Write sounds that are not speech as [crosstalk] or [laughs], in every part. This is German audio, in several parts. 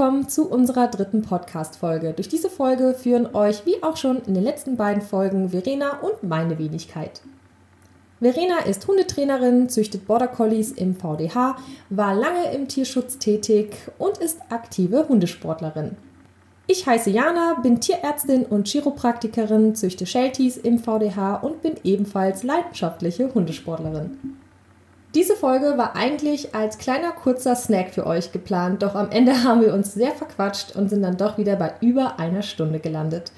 Willkommen zu unserer dritten Podcast-Folge. Durch diese Folge führen euch, wie auch schon in den letzten beiden Folgen, Verena und meine Wenigkeit. Verena ist Hundetrainerin, züchtet Border Collies im VDH, war lange im Tierschutz tätig und ist aktive Hundesportlerin. Ich heiße Jana, bin Tierärztin und Chiropraktikerin, züchte Shelties im VDH und bin ebenfalls leidenschaftliche Hundesportlerin. Diese Folge war eigentlich als kleiner kurzer Snack für euch geplant, doch am Ende [laughs] haben wir uns sehr verquatscht und sind dann doch wieder bei über einer Stunde gelandet.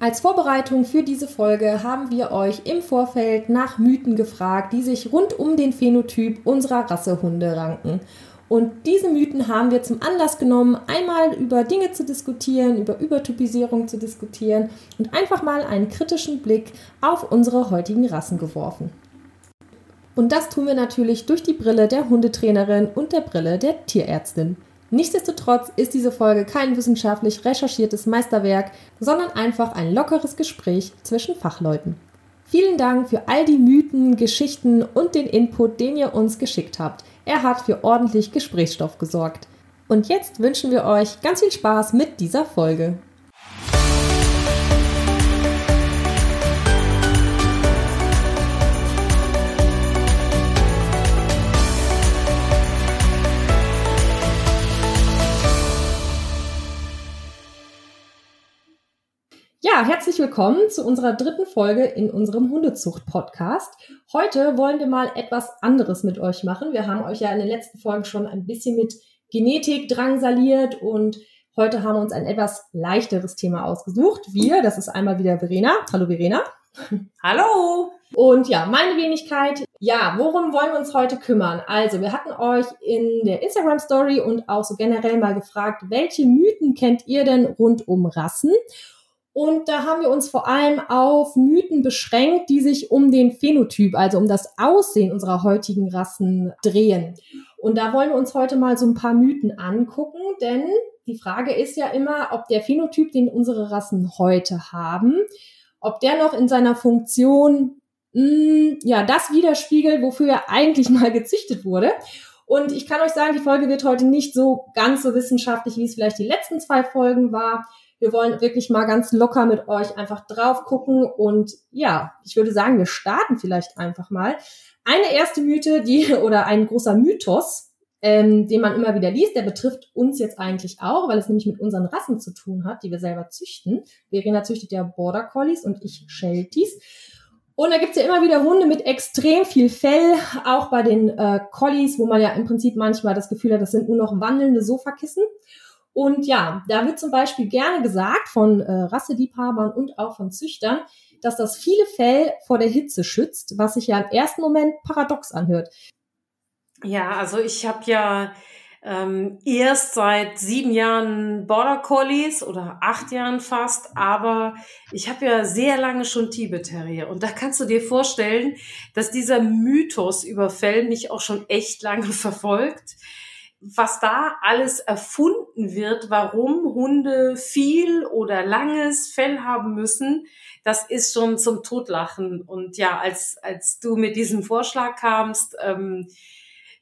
Als Vorbereitung für diese Folge haben wir euch im Vorfeld nach Mythen gefragt, die sich rund um den Phänotyp unserer Rassehunde ranken. Und diese Mythen haben wir zum Anlass genommen, einmal über Dinge zu diskutieren, über Übertypisierung zu diskutieren und einfach mal einen kritischen Blick auf unsere heutigen Rassen geworfen. Und das tun wir natürlich durch die Brille der Hundetrainerin und der Brille der Tierärztin. Nichtsdestotrotz ist diese Folge kein wissenschaftlich recherchiertes Meisterwerk, sondern einfach ein lockeres Gespräch zwischen Fachleuten. Vielen Dank für all die Mythen, Geschichten und den Input, den ihr uns geschickt habt. Er hat für ordentlich Gesprächsstoff gesorgt. Und jetzt wünschen wir euch ganz viel Spaß mit dieser Folge. Ja, herzlich willkommen zu unserer dritten Folge in unserem Hundezucht-Podcast. Heute wollen wir mal etwas anderes mit euch machen. Wir haben euch ja in den letzten Folgen schon ein bisschen mit Genetik drangsaliert und heute haben wir uns ein etwas leichteres Thema ausgesucht. Wir, das ist einmal wieder Verena. Hallo Verena. Hallo. Und ja, meine Wenigkeit. Ja, worum wollen wir uns heute kümmern? Also, wir hatten euch in der Instagram Story und auch so generell mal gefragt, welche Mythen kennt ihr denn rund um Rassen? Und da haben wir uns vor allem auf Mythen beschränkt, die sich um den Phänotyp, also um das Aussehen unserer heutigen Rassen drehen. Und da wollen wir uns heute mal so ein paar Mythen angucken, denn die Frage ist ja immer, ob der Phänotyp, den unsere Rassen heute haben, ob der noch in seiner Funktion mh, hm, ja das widerspiegelt, wofür er eigentlich mal gezüchtet wurde. Und ich kann euch sagen, die Folge wird heute nicht so ganz so wissenschaftlich, wie es vielleicht die letzten zwei Folgen war. Wir wollen wirklich mal ganz locker mit euch einfach drauf gucken und ja, ich würde sagen, wir starten vielleicht einfach mal. Eine erste Mythe, die [laughs] oder ein großer Mythos, ähm, den man immer wieder liest, der betrifft uns jetzt eigentlich auch, weil es nämlich mit unseren Rassen zu tun hat, die wir selber züchten. Verena züchtet ja Border Collies und ich Shelties. Und da gibt's ja immer wieder Hunde mit extrem viel Fell, auch bei den äh, Collies, wo man ja im Prinzip manchmal das Gefühl hat, das sind nur noch wandelnde Sofakissen. Und ja, da wird zum Beispiel gerne gesagt von äh, Rasseliebhabern und auch von Züchtern, dass das viele Fell vor der Hitze schützt, was sich ja im ersten Moment paradox anhört. Ja, also ich habe ja ähm, erst seit sieben Jahren Border Collies oder acht Jahren fast, aber ich habe ja sehr lange schon Tibet und da kannst du dir vorstellen, dass dieser Mythos über Fell mich auch schon echt lange [laughs] verfolgt was da alles erfunden wird, warum Hunde viel oder langes Fell haben müssen, das ist schon zum Totlachen. Und ja, als, als du mit diesem Vorschlag kamst, ähm,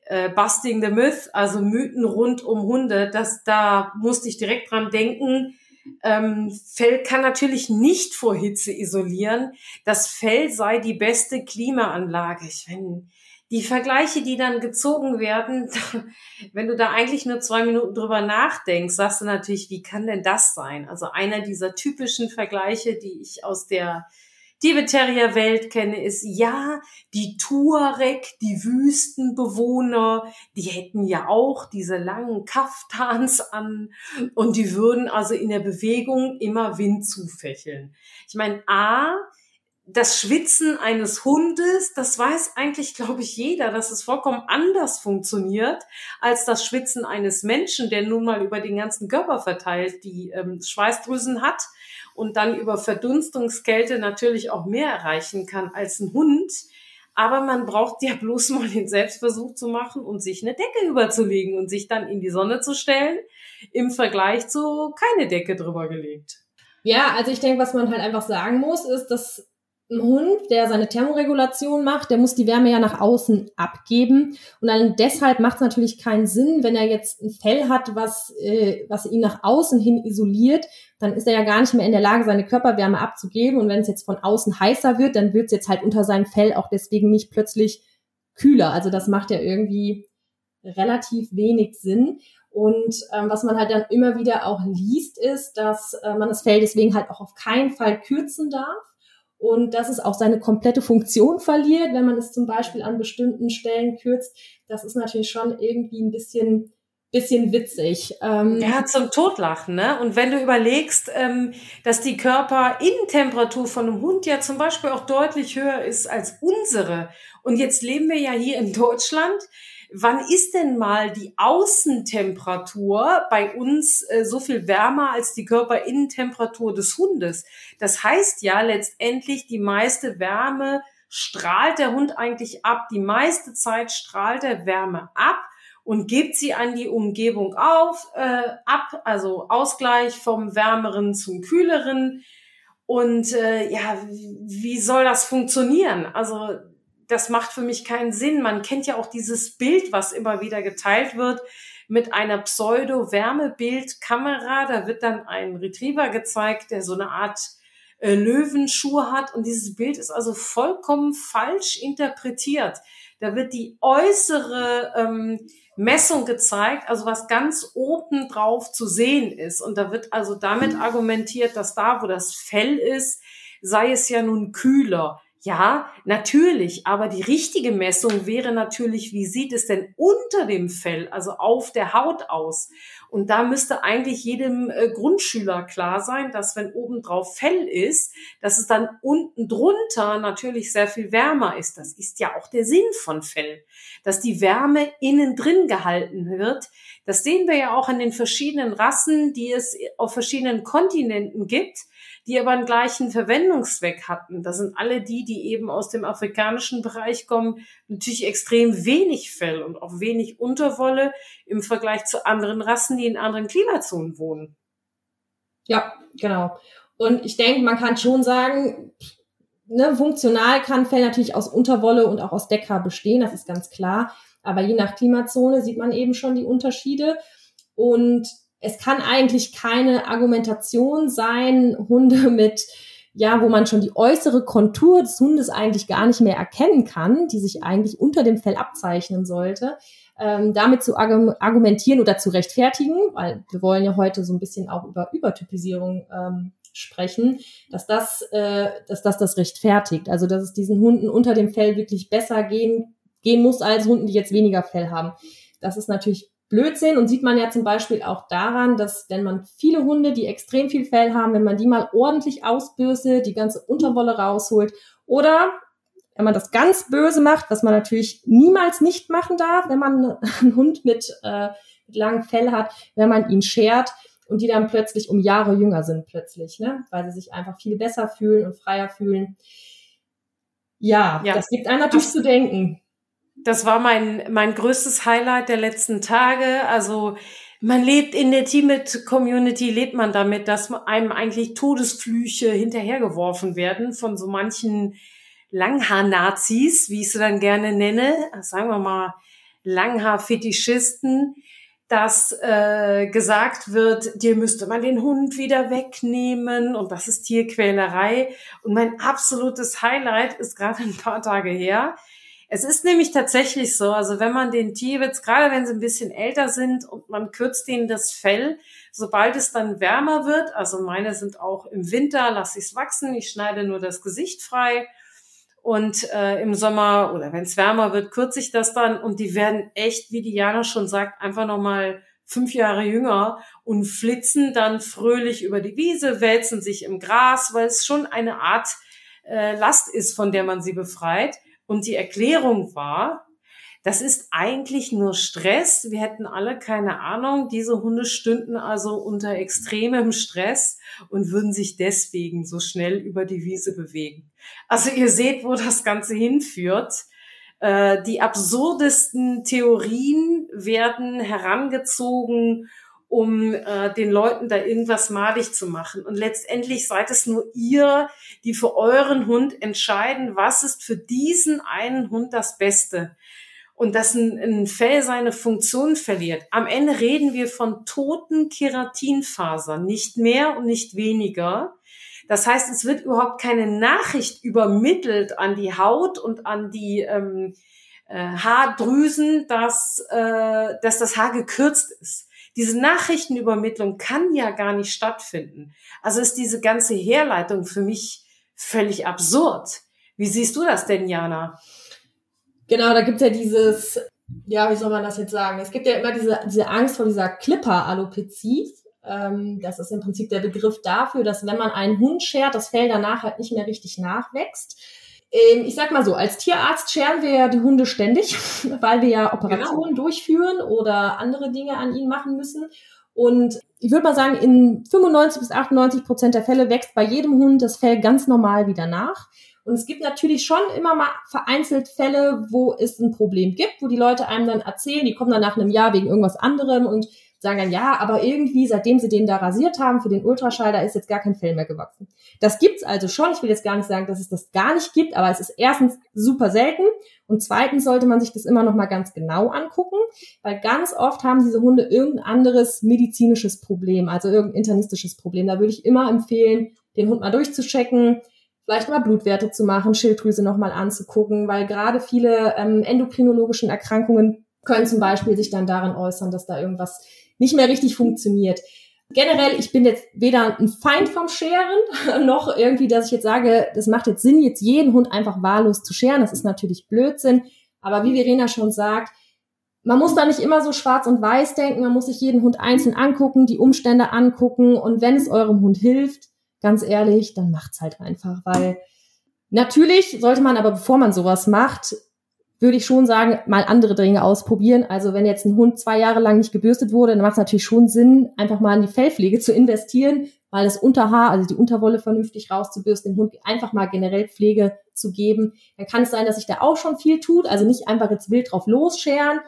äh, Busting the Myth, also Mythen rund um Hunde, das, da musste ich direkt dran denken. Ähm, Fell kann natürlich nicht vor Hitze isolieren. Das Fell sei die beste Klimaanlage. Ich meine, die Vergleiche, die dann gezogen werden, [laughs] wenn du da eigentlich nur zwei Minuten drüber nachdenkst, sagst du natürlich, wie kann denn das sein? Also einer dieser typischen Vergleiche, die ich aus der Tibetarier-Welt kenne, ist ja, die Tuareg, die Wüstenbewohner, die hätten ja auch diese langen Kaftans an und die würden also in der Bewegung immer Wind zufächeln. Ich meine, A, das Schwitzen eines Hundes, das weiß eigentlich, glaube ich, jeder, dass es vollkommen anders funktioniert als das Schwitzen eines Menschen, der nun mal über den ganzen Körper verteilt die ähm, Schweißdrüsen hat und dann über Verdunstungskälte natürlich auch mehr erreichen kann als ein Hund. Aber man braucht ja bloß mal den Selbstversuch zu machen und sich eine Decke überzulegen und sich dann in die Sonne zu stellen, im Vergleich zu keine Decke drüber gelegt. Ja, also ich denke, was man halt einfach sagen muss, ist, dass ein Hund, der seine Thermoregulation macht, der muss die Wärme ja nach außen abgeben. Und dann deshalb macht es natürlich keinen Sinn, wenn er jetzt ein Fell hat, was, äh, was ihn nach außen hin isoliert, dann ist er ja gar nicht mehr in der Lage, seine Körperwärme abzugeben. Und wenn es jetzt von außen heißer wird, dann wird es jetzt halt unter seinem Fell auch deswegen nicht plötzlich kühler. Also das macht ja irgendwie relativ wenig Sinn. Und ähm, was man halt dann immer wieder auch liest, ist, dass äh, man das Fell deswegen halt auch auf keinen Fall kürzen darf und dass es auch seine komplette Funktion verliert, wenn man es zum Beispiel an bestimmten Stellen kürzt. Das ist natürlich schon irgendwie ein bisschen bisschen witzig. Ähm, ja, zum Totlachen, ne? Und wenn du überlegst, ähm, dass die Körperinnentemperatur von einem Hund ja zum Beispiel auch deutlich höher ist als unsere. Und jetzt leben wir ja hier in Deutschland wann ist denn mal die Außentemperatur bei uns äh, so viel wärmer als die Körperinnentemperatur des Hundes? Das heißt ja letztendlich, die meiste Wärme strahlt der Hund eigentlich ab. Die meiste Zeit strahlt er Wärme ab und gibt sie an die Umgebung auf, äh, ab, also Ausgleich vom wärmeren zum kühleren. Und äh, ja, wie soll das funktionieren? Also das macht für mich keinen Sinn. Man kennt ja auch dieses Bild, was immer wieder geteilt wird mit einer Pseudo-Wärmebildkamera. Da wird dann ein Retriever gezeigt, der so eine Art äh, Löwenschuhe hat. Und dieses Bild ist also vollkommen falsch interpretiert. Da wird die äußere ähm, Messung gezeigt, also was ganz oben drauf zu sehen ist. Und da wird also damit argumentiert, dass da, wo das Fell ist, sei es ja nun kühler. Ja, natürlich, aber die richtige Messung wäre natürlich, wie sieht es denn unter dem Fell, also auf der Haut aus? Und da müsste eigentlich jedem äh, Grundschüler klar sein, dass wenn obendrauf Fell ist, dass es dann unten drunter natürlich sehr viel wärmer ist. Das ist ja auch der Sinn von Fell, dass die Wärme innen drin gehalten wird. Das sehen wir ja auch an den verschiedenen Rassen, die es auf verschiedenen Kontinenten gibt die aber einen gleichen Verwendungszweck hatten. Das sind alle die, die eben aus dem afrikanischen Bereich kommen, natürlich extrem wenig Fell und auch wenig Unterwolle im Vergleich zu anderen Rassen, die in anderen Klimazonen wohnen. Ja, genau. Und ich denke, man kann schon sagen, ne, funktional kann Fell natürlich aus Unterwolle und auch aus Deckhaar bestehen, das ist ganz klar. Aber je nach Klimazone sieht man eben schon die Unterschiede. Und es kann eigentlich keine Argumentation sein, Hunde [laughs] mit, ja, wo man schon die äußere Kontur des Hundes eigentlich gar nicht mehr erkennen kann, die sich eigentlich unter dem Fell abzeichnen sollte, ähm, damit zu argumentieren oder zu rechtfertigen, weil wir wollen ja heute so ein bisschen auch über Übertypisierung ähm, sprechen, dass das, äh, dass das das rechtfertigt. Also dass es diesen Hunden unter dem Fell wirklich besser gehen, gehen muss als Hunden, die jetzt weniger Fell haben. Das ist natürlich Blödsinn und sieht man ja zum Beispiel auch daran, dass wenn man viele Hunde, die extrem viel Fell haben, wenn man die mal ordentlich ausbürste, die ganze Unterwolle rausholt oder wenn man das ganz böse macht, was man natürlich niemals nicht machen darf, wenn man [laughs] einen Hund mit, äh, mit langem Fell hat, wenn man ihn schert und die dann plötzlich um Jahre jünger sind plötzlich, ne? weil sie sich einfach viel besser fühlen und freier fühlen. Ja, ja. das gibt einem natürlich Ach. zu denken. Das war mein, mein größtes Highlight der letzten Tage. Also man lebt in der Teamit-Community, lebt man damit, dass einem eigentlich Todesflüche hinterhergeworfen werden von so manchen Langhaar-Nazis, wie ich sie dann gerne nenne, sagen wir mal Langhaar-Fetischisten, dass äh, gesagt wird, dir müsste man den Hund wieder wegnehmen und das ist Tierquälerei. Und mein absolutes Highlight ist gerade ein paar Tage her. Es ist nämlich tatsächlich so, also wenn man den Tierwitz, gerade wenn sie ein bisschen älter sind und man kürzt ihnen das Fell, sobald es dann wärmer wird, also meine sind auch im Winter, lasse ich es wachsen, ich schneide nur das Gesicht frei und äh, im Sommer oder wenn es wärmer wird, kürze ich das dann und die werden echt, wie Diana schon sagt, einfach nochmal fünf Jahre jünger und flitzen dann fröhlich über die Wiese, wälzen sich im Gras, weil es schon eine Art äh, Last ist, von der man sie befreit. Und die Erklärung war, das ist eigentlich nur Stress. Wir hätten alle keine Ahnung. Diese Hunde stünden also unter extremem Stress und würden sich deswegen so schnell über die Wiese bewegen. Also ihr seht, wo das Ganze hinführt. Äh, die absurdesten Theorien werden herangezogen, um äh, den Leuten da irgendwas madig zu machen. Und letztendlich seid es nur ihr, die für euren Hund entscheiden, was ist für diesen einen Hund das Beste. Und dass ein, ein Fell seine Funktion verliert. Am Ende reden wir von toten Keratinfasern, nicht mehr und nicht weniger. Das heißt, es wird überhaupt keine Nachricht übermittelt an die Haut und an die ähm, äh, Haardrüsen, dass, äh, dass das Haar gekürzt ist. Diese Nachrichtenübermittlung kann ja gar nicht stattfinden. Also ist diese ganze Herleitung für mich völlig absurd. Wie siehst du das denn, Jana? Genau, da gibt's ja dieses, ja, wie soll man das jetzt sagen? Es gibt ja immer diese, diese Angst vor dieser Clipper-Alopezie. Ähm, das ist im Prinzip der Begriff dafür, dass wenn man einen Hund schert, das Fell danach halt nicht mehr richtig nachwächst. Ähm, ich sag mal so, als Tierarzt scheren wir ja die Hunde ständig, [laughs] weil wir ja Operationen genau. durchführen oder andere Dinge an ihnen machen müssen. Und ich würde mal sagen, in 95 bis 98 Prozent der Fälle wächst bei jedem Hund das Fell ganz normal wieder nach. Und es gibt natürlich schon immer mal vereinzelt Fälle, wo es ein Problem gibt, wo die Leute einem dann erzählen, die kommen dann nach einem Jahr wegen irgendwas anderem und sagen dann, ja, aber irgendwie, seitdem sie den da rasiert haben für den Ultraschall, da ist jetzt gar kein Fell mehr gewachsen. Das gibt's also schon. Ich will jetzt gar nicht sagen, dass es das gar nicht gibt, aber es ist erstens super selten und zweitens sollte man sich das immer noch mal ganz genau angucken, weil ganz oft haben diese Hunde irgendein anderes medizinisches Problem, also irgendein internistisches Problem. Da würde ich immer empfehlen, den Hund mal durchzuchecken, vielleicht mal Blutwerte zu machen, Schilddrüse noch mal anzugucken, weil gerade viele ähm, endokrinologischen Erkrankungen können zum Beispiel sich dann darin äußern, dass da irgendwas nicht mehr richtig funktioniert. Generell, ich bin jetzt weder ein Feind vom Scheren, [laughs] noch irgendwie, dass ich jetzt sage, das macht jetzt Sinn, jetzt jeden Hund einfach wahllos zu scheren. Das ist natürlich Blödsinn. Aber wie Verena schon sagt, man muss da nicht immer so schwarz und weiß denken, man muss sich jeden Hund einzeln angucken, die Umstände angucken und wenn es eurem Hund hilft, ganz ehrlich, dann macht's halt einfach, weil natürlich sollte man aber, bevor man sowas macht, würde ich schon sagen, mal andere Dinge ausprobieren. Also wenn jetzt ein Hund zwei Jahre lang nicht gebürstet wurde, dann macht es natürlich schon Sinn, einfach mal in die Fellpflege zu investieren, mal das Unterhaar, also die Unterwolle vernünftig rauszubürsten, dem Hund einfach mal generell Pflege zu geben. Dann kann es sein, dass sich da auch schon viel tut, also nicht einfach jetzt wild drauf losscheren.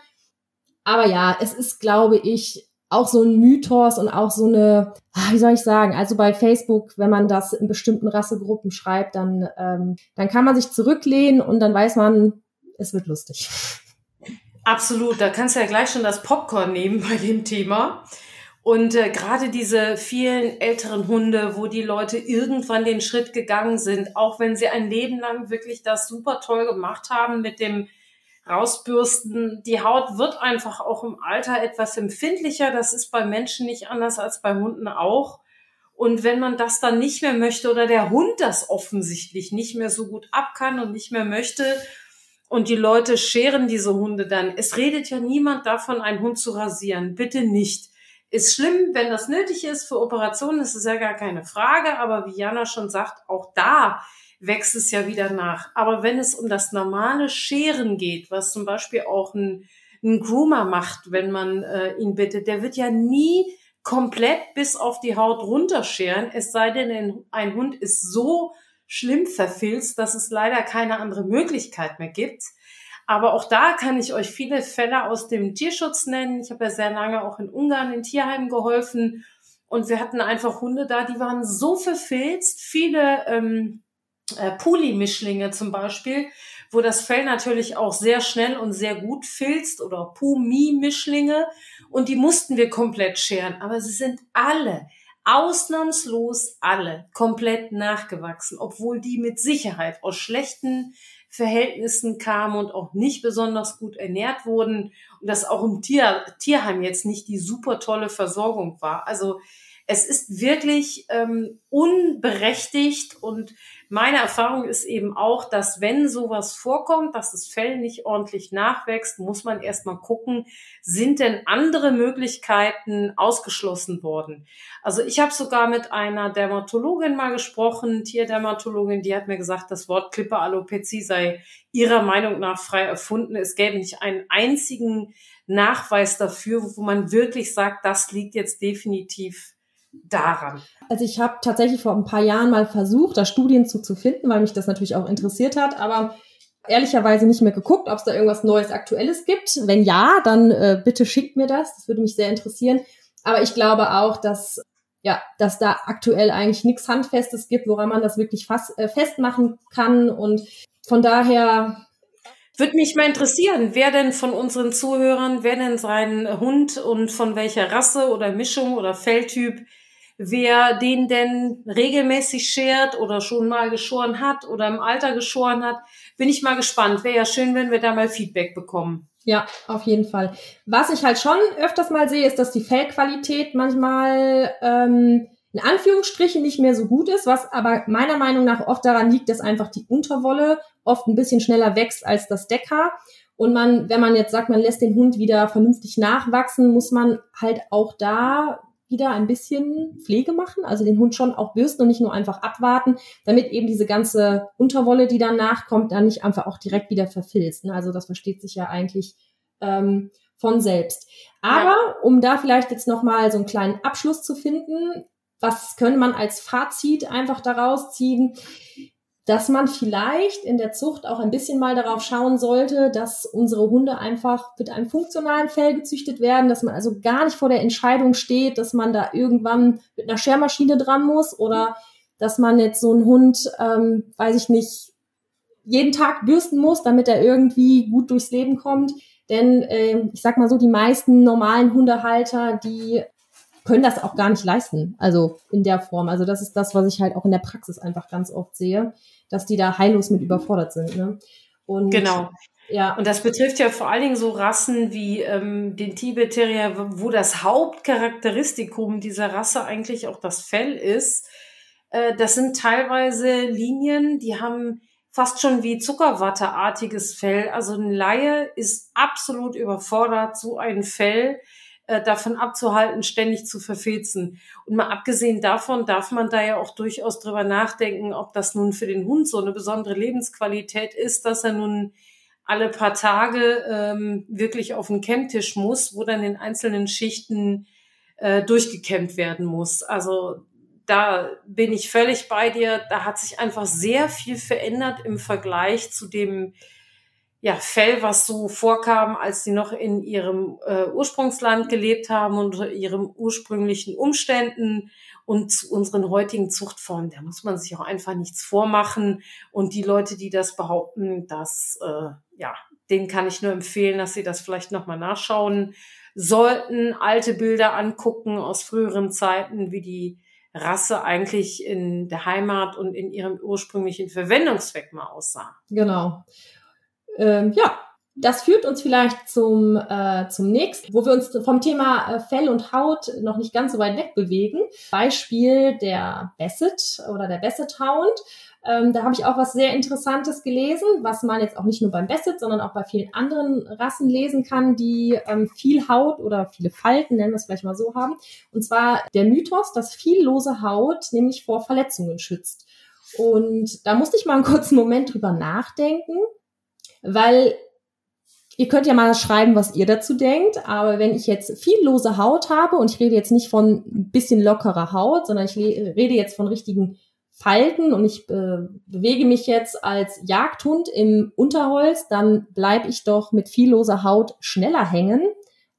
Aber ja, es ist, glaube ich, auch so ein Mythos und auch so eine, ah, wie soll ich sagen, also bei Facebook, wenn man das in bestimmten Rassegruppen schreibt, dann, ähm, dann kann man sich zurücklehnen und dann weiß man, es wird lustig. Absolut, da kannst du ja gleich schon das Popcorn nehmen bei dem Thema. Und äh, gerade diese vielen älteren Hunde, wo die Leute irgendwann den Schritt gegangen sind, auch wenn sie ein Leben lang wirklich das super toll gemacht haben mit dem Rausbürsten, die Haut wird einfach auch im Alter etwas empfindlicher. Das ist bei Menschen nicht anders als bei Hunden auch. Und wenn man das dann nicht mehr möchte oder der Hund das offensichtlich nicht mehr so gut ab kann und nicht mehr möchte und die Leute scheren diese Hunde dann. Es redet ja niemand davon, einen Hund zu rasieren. Bitte nicht. Ist schlimm, wenn das nötig ist für Operationen, ist ja gar keine Frage. Aber wie Jana schon sagt, auch da wächst es ja wieder nach. Aber wenn es um das normale Scheren geht, was zum Beispiel auch ein, ein Groomer macht, wenn man äh, ihn bittet, der wird ja nie komplett bis auf die Haut runterscheren, es sei denn, ein Hund ist so schlimm verfilzt, dass es leider keine andere Möglichkeit mehr gibt. Aber auch da kann ich euch viele Fälle aus dem Tierschutz nennen. Ich habe ja sehr lange auch in Ungarn in Tierheimen geholfen und wir hatten einfach Hunde da, die waren so verfilzt, viele ähm, äh, Puli-Mischlinge zum Beispiel, wo das Fell natürlich auch sehr schnell und sehr gut filzt oder Pumi-Mischlinge und die mussten wir komplett scheren. Aber sie sind alle ausnahmslos alle komplett nachgewachsen, obwohl die mit Sicherheit aus schlechten Verhältnissen kamen und auch nicht besonders gut ernährt wurden und das auch im Tier, Tierheim jetzt nicht die super tolle Versorgung war. Also es ist wirklich ähm, unberechtigt und meine Erfahrung ist eben auch, dass wenn sowas vorkommt, dass das Fell nicht ordentlich nachwächst, muss man erstmal gucken, sind denn andere Möglichkeiten ausgeschlossen worden. Also ich habe sogar mit einer Dermatologin mal gesprochen, Tierdermatologin, die hat mir gesagt, das Wort Klipperalopezie sei ihrer Meinung nach frei erfunden. Es gäbe nicht einen einzigen Nachweis dafür, wo man wirklich sagt, das liegt jetzt definitiv daran? Also ich habe tatsächlich vor ein paar Jahren mal versucht, da Studien zu, zu finden, weil mich das natürlich auch interessiert hat, aber ehrlicherweise nicht mehr geguckt, ob es da irgendwas Neues, Aktuelles gibt. Wenn ja, dann äh, bitte schickt mir das. Das würde mich sehr interessieren. Aber ich glaube auch, dass ja, dass da aktuell eigentlich nichts Handfestes gibt, woran man das wirklich fast, äh, festmachen kann. Und von daher würde mich mal interessieren, wer denn von unseren Zuhörern, wer denn seinen Hund und von welcher Rasse oder Mischung oder Felltyp, wer den denn regelmäßig schert oder schon mal geschoren hat oder im Alter geschoren hat. Bin ich mal gespannt. Wäre ja schön, wenn wir da mal Feedback bekommen. Ja, auf jeden Fall. Was ich halt schon öfters mal sehe, ist, dass die Fellqualität manchmal ähm, in Anführungsstrichen nicht mehr so gut ist, was aber meiner Meinung nach oft daran liegt, dass einfach die Unterwolle oft ein bisschen schneller wächst als das Deckhaar. Und man, wenn man jetzt sagt, man lässt den Hund wieder vernünftig nachwachsen, muss man halt auch da wieder ein bisschen Pflege machen, also den Hund schon auch bürsten und nicht nur einfach abwarten, damit eben diese ganze Unterwolle, die dann nachkommt, dann nicht einfach auch direkt wieder verfilzt. Ne? Also das versteht sich ja eigentlich ähm, von selbst. Aber um da vielleicht jetzt nochmal so einen kleinen Abschluss zu finden, was könnte man als Fazit einfach daraus ziehen? Dass man vielleicht in der Zucht auch ein bisschen mal darauf schauen sollte, dass unsere Hunde einfach mit einem funktionalen Fell gezüchtet werden, dass man also gar nicht vor der Entscheidung steht, dass man da irgendwann mit einer Schermaschine dran muss oder dass man jetzt so einen Hund, ähm, weiß ich nicht, jeden Tag bürsten muss, damit er irgendwie gut durchs Leben kommt. Denn äh, ich sag mal so, die meisten normalen Hundehalter, die können das auch gar nicht leisten. Also in der Form. Also das ist das, was ich halt auch in der Praxis einfach ganz oft sehe, dass die da heillos mit überfordert sind. Ne? Und genau. Ja. Und das betrifft ja vor allen Dingen so Rassen wie ähm, den Tibet Terrier, wo das Hauptcharakteristikum dieser Rasse eigentlich auch das Fell ist. Äh, das sind teilweise Linien, die haben fast schon wie Zuckerwatteartiges Fell. Also ein Laie ist absolut überfordert, so ein Fell äh, davon abzuhalten, ständig zu verfilzen. Und mal abgesehen davon darf man da ja auch durchaus drüber nachdenken, ob das nun für den Hund so eine besondere Lebensqualität ist, dass er nun alle paar Tage ähm, wirklich auf den Camptisch muss, wo dann in einzelnen Schichten äh, durchgekämmt werden muss. Also da bin ich völlig bei dir. Da hat sich einfach sehr viel verändert im Vergleich zu dem ja, Fell, was so vorkam, als sie noch in ihrem äh, Ursprungsland gelebt haben unter ihren ursprünglichen Umständen und zu unseren heutigen Zuchtformen. Da muss man sich auch einfach nichts vormachen. Und die Leute, die das behaupten, das, äh, ja, denen kann ich nur empfehlen, dass sie das vielleicht nochmal nachschauen sollten, alte Bilder angucken aus früheren Zeiten, wie die Rasse eigentlich in der Heimat und in ihrem ursprünglichen Verwendungszweck mal aussah. Genau ähm, ja, das führt uns vielleicht zum, äh, zum nächsten, wo wir uns vom Thema äh, Fell und Haut noch nicht ganz so weit weg bewegen. Beispiel der Basset oder der Basset Hound. Ähm, da habe ich auch was sehr Interessantes gelesen, was man jetzt auch nicht nur beim Basset, sondern auch bei vielen anderen Rassen lesen kann, die ähm, viel Haut oder viele Falten, nennen wir es vielleicht mal so haben. Und zwar der Mythos, dass viel lose Haut nämlich vor Verletzungen schützt. Und da musste ich mal einen kurzen Moment drüber nachdenken weil ihr könnt ja mal schreiben, was ihr dazu denkt, aber wenn ich jetzt viel lose Haut habe und ich rede jetzt nicht von ein bisschen lockerer Haut, sondern ich rede jetzt von richtigen Falten und ich äh, bewege mich jetzt als Jagdhund im Unterholz, dann bleibe ich doch mit viel loser Haut schneller hängen,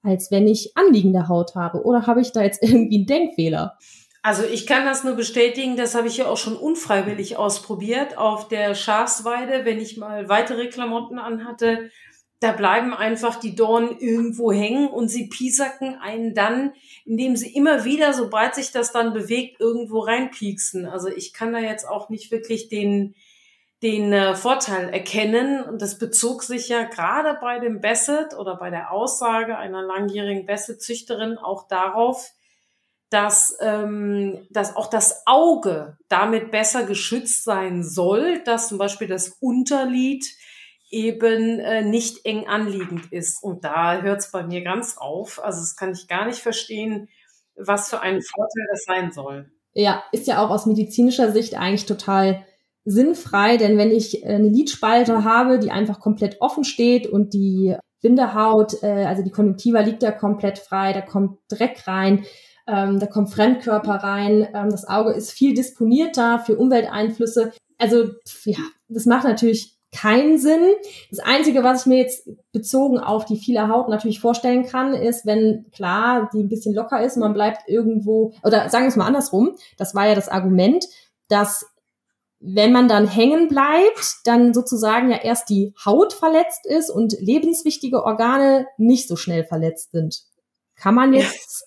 als wenn ich anliegende Haut habe. Oder habe ich da jetzt [laughs] irgendwie einen Denkfehler? Also ich kann das nur bestätigen, das habe ich ja auch schon unfreiwillig ausprobiert auf der Schafsweide, wenn ich mal weitere Klamotten anhatte. Da bleiben einfach die Dornen irgendwo hängen und sie piesacken einen dann, indem sie immer wieder, sobald sich das dann bewegt, irgendwo reinpieksen. Also ich kann da jetzt auch nicht wirklich den, den äh, Vorteil erkennen. Und das bezog sich ja gerade bei dem Basset oder bei der Aussage einer langjährigen Basset-Züchterin auch darauf, dass, ähm, dass auch das Auge damit besser geschützt sein soll, dass zum Beispiel das Unterlid eben äh, nicht eng anliegend ist. Und da hört es bei mir ganz auf. Also das kann ich gar nicht verstehen, was für ein Vorteil das sein soll. Ja, ist ja auch aus medizinischer Sicht eigentlich total sinnfrei, denn wenn ich äh, eine Lidspalte habe, die einfach komplett offen steht und die Bindehaut, äh, also die Konjunktiva liegt da komplett frei, da kommt Dreck rein, ähm, da kommt Fremdkörper rein, ähm, das Auge ist viel disponierter für Umwelteinflüsse. Also ja, das macht natürlich keinen Sinn. Das Einzige, was ich mir jetzt bezogen auf die viele Haut natürlich vorstellen kann, ist, wenn klar, die ein bisschen locker ist, man bleibt irgendwo, oder sagen wir es mal andersrum, das war ja das Argument, dass wenn man dann hängen bleibt, dann sozusagen ja erst die Haut verletzt ist und lebenswichtige Organe nicht so schnell verletzt sind. Kann man jetzt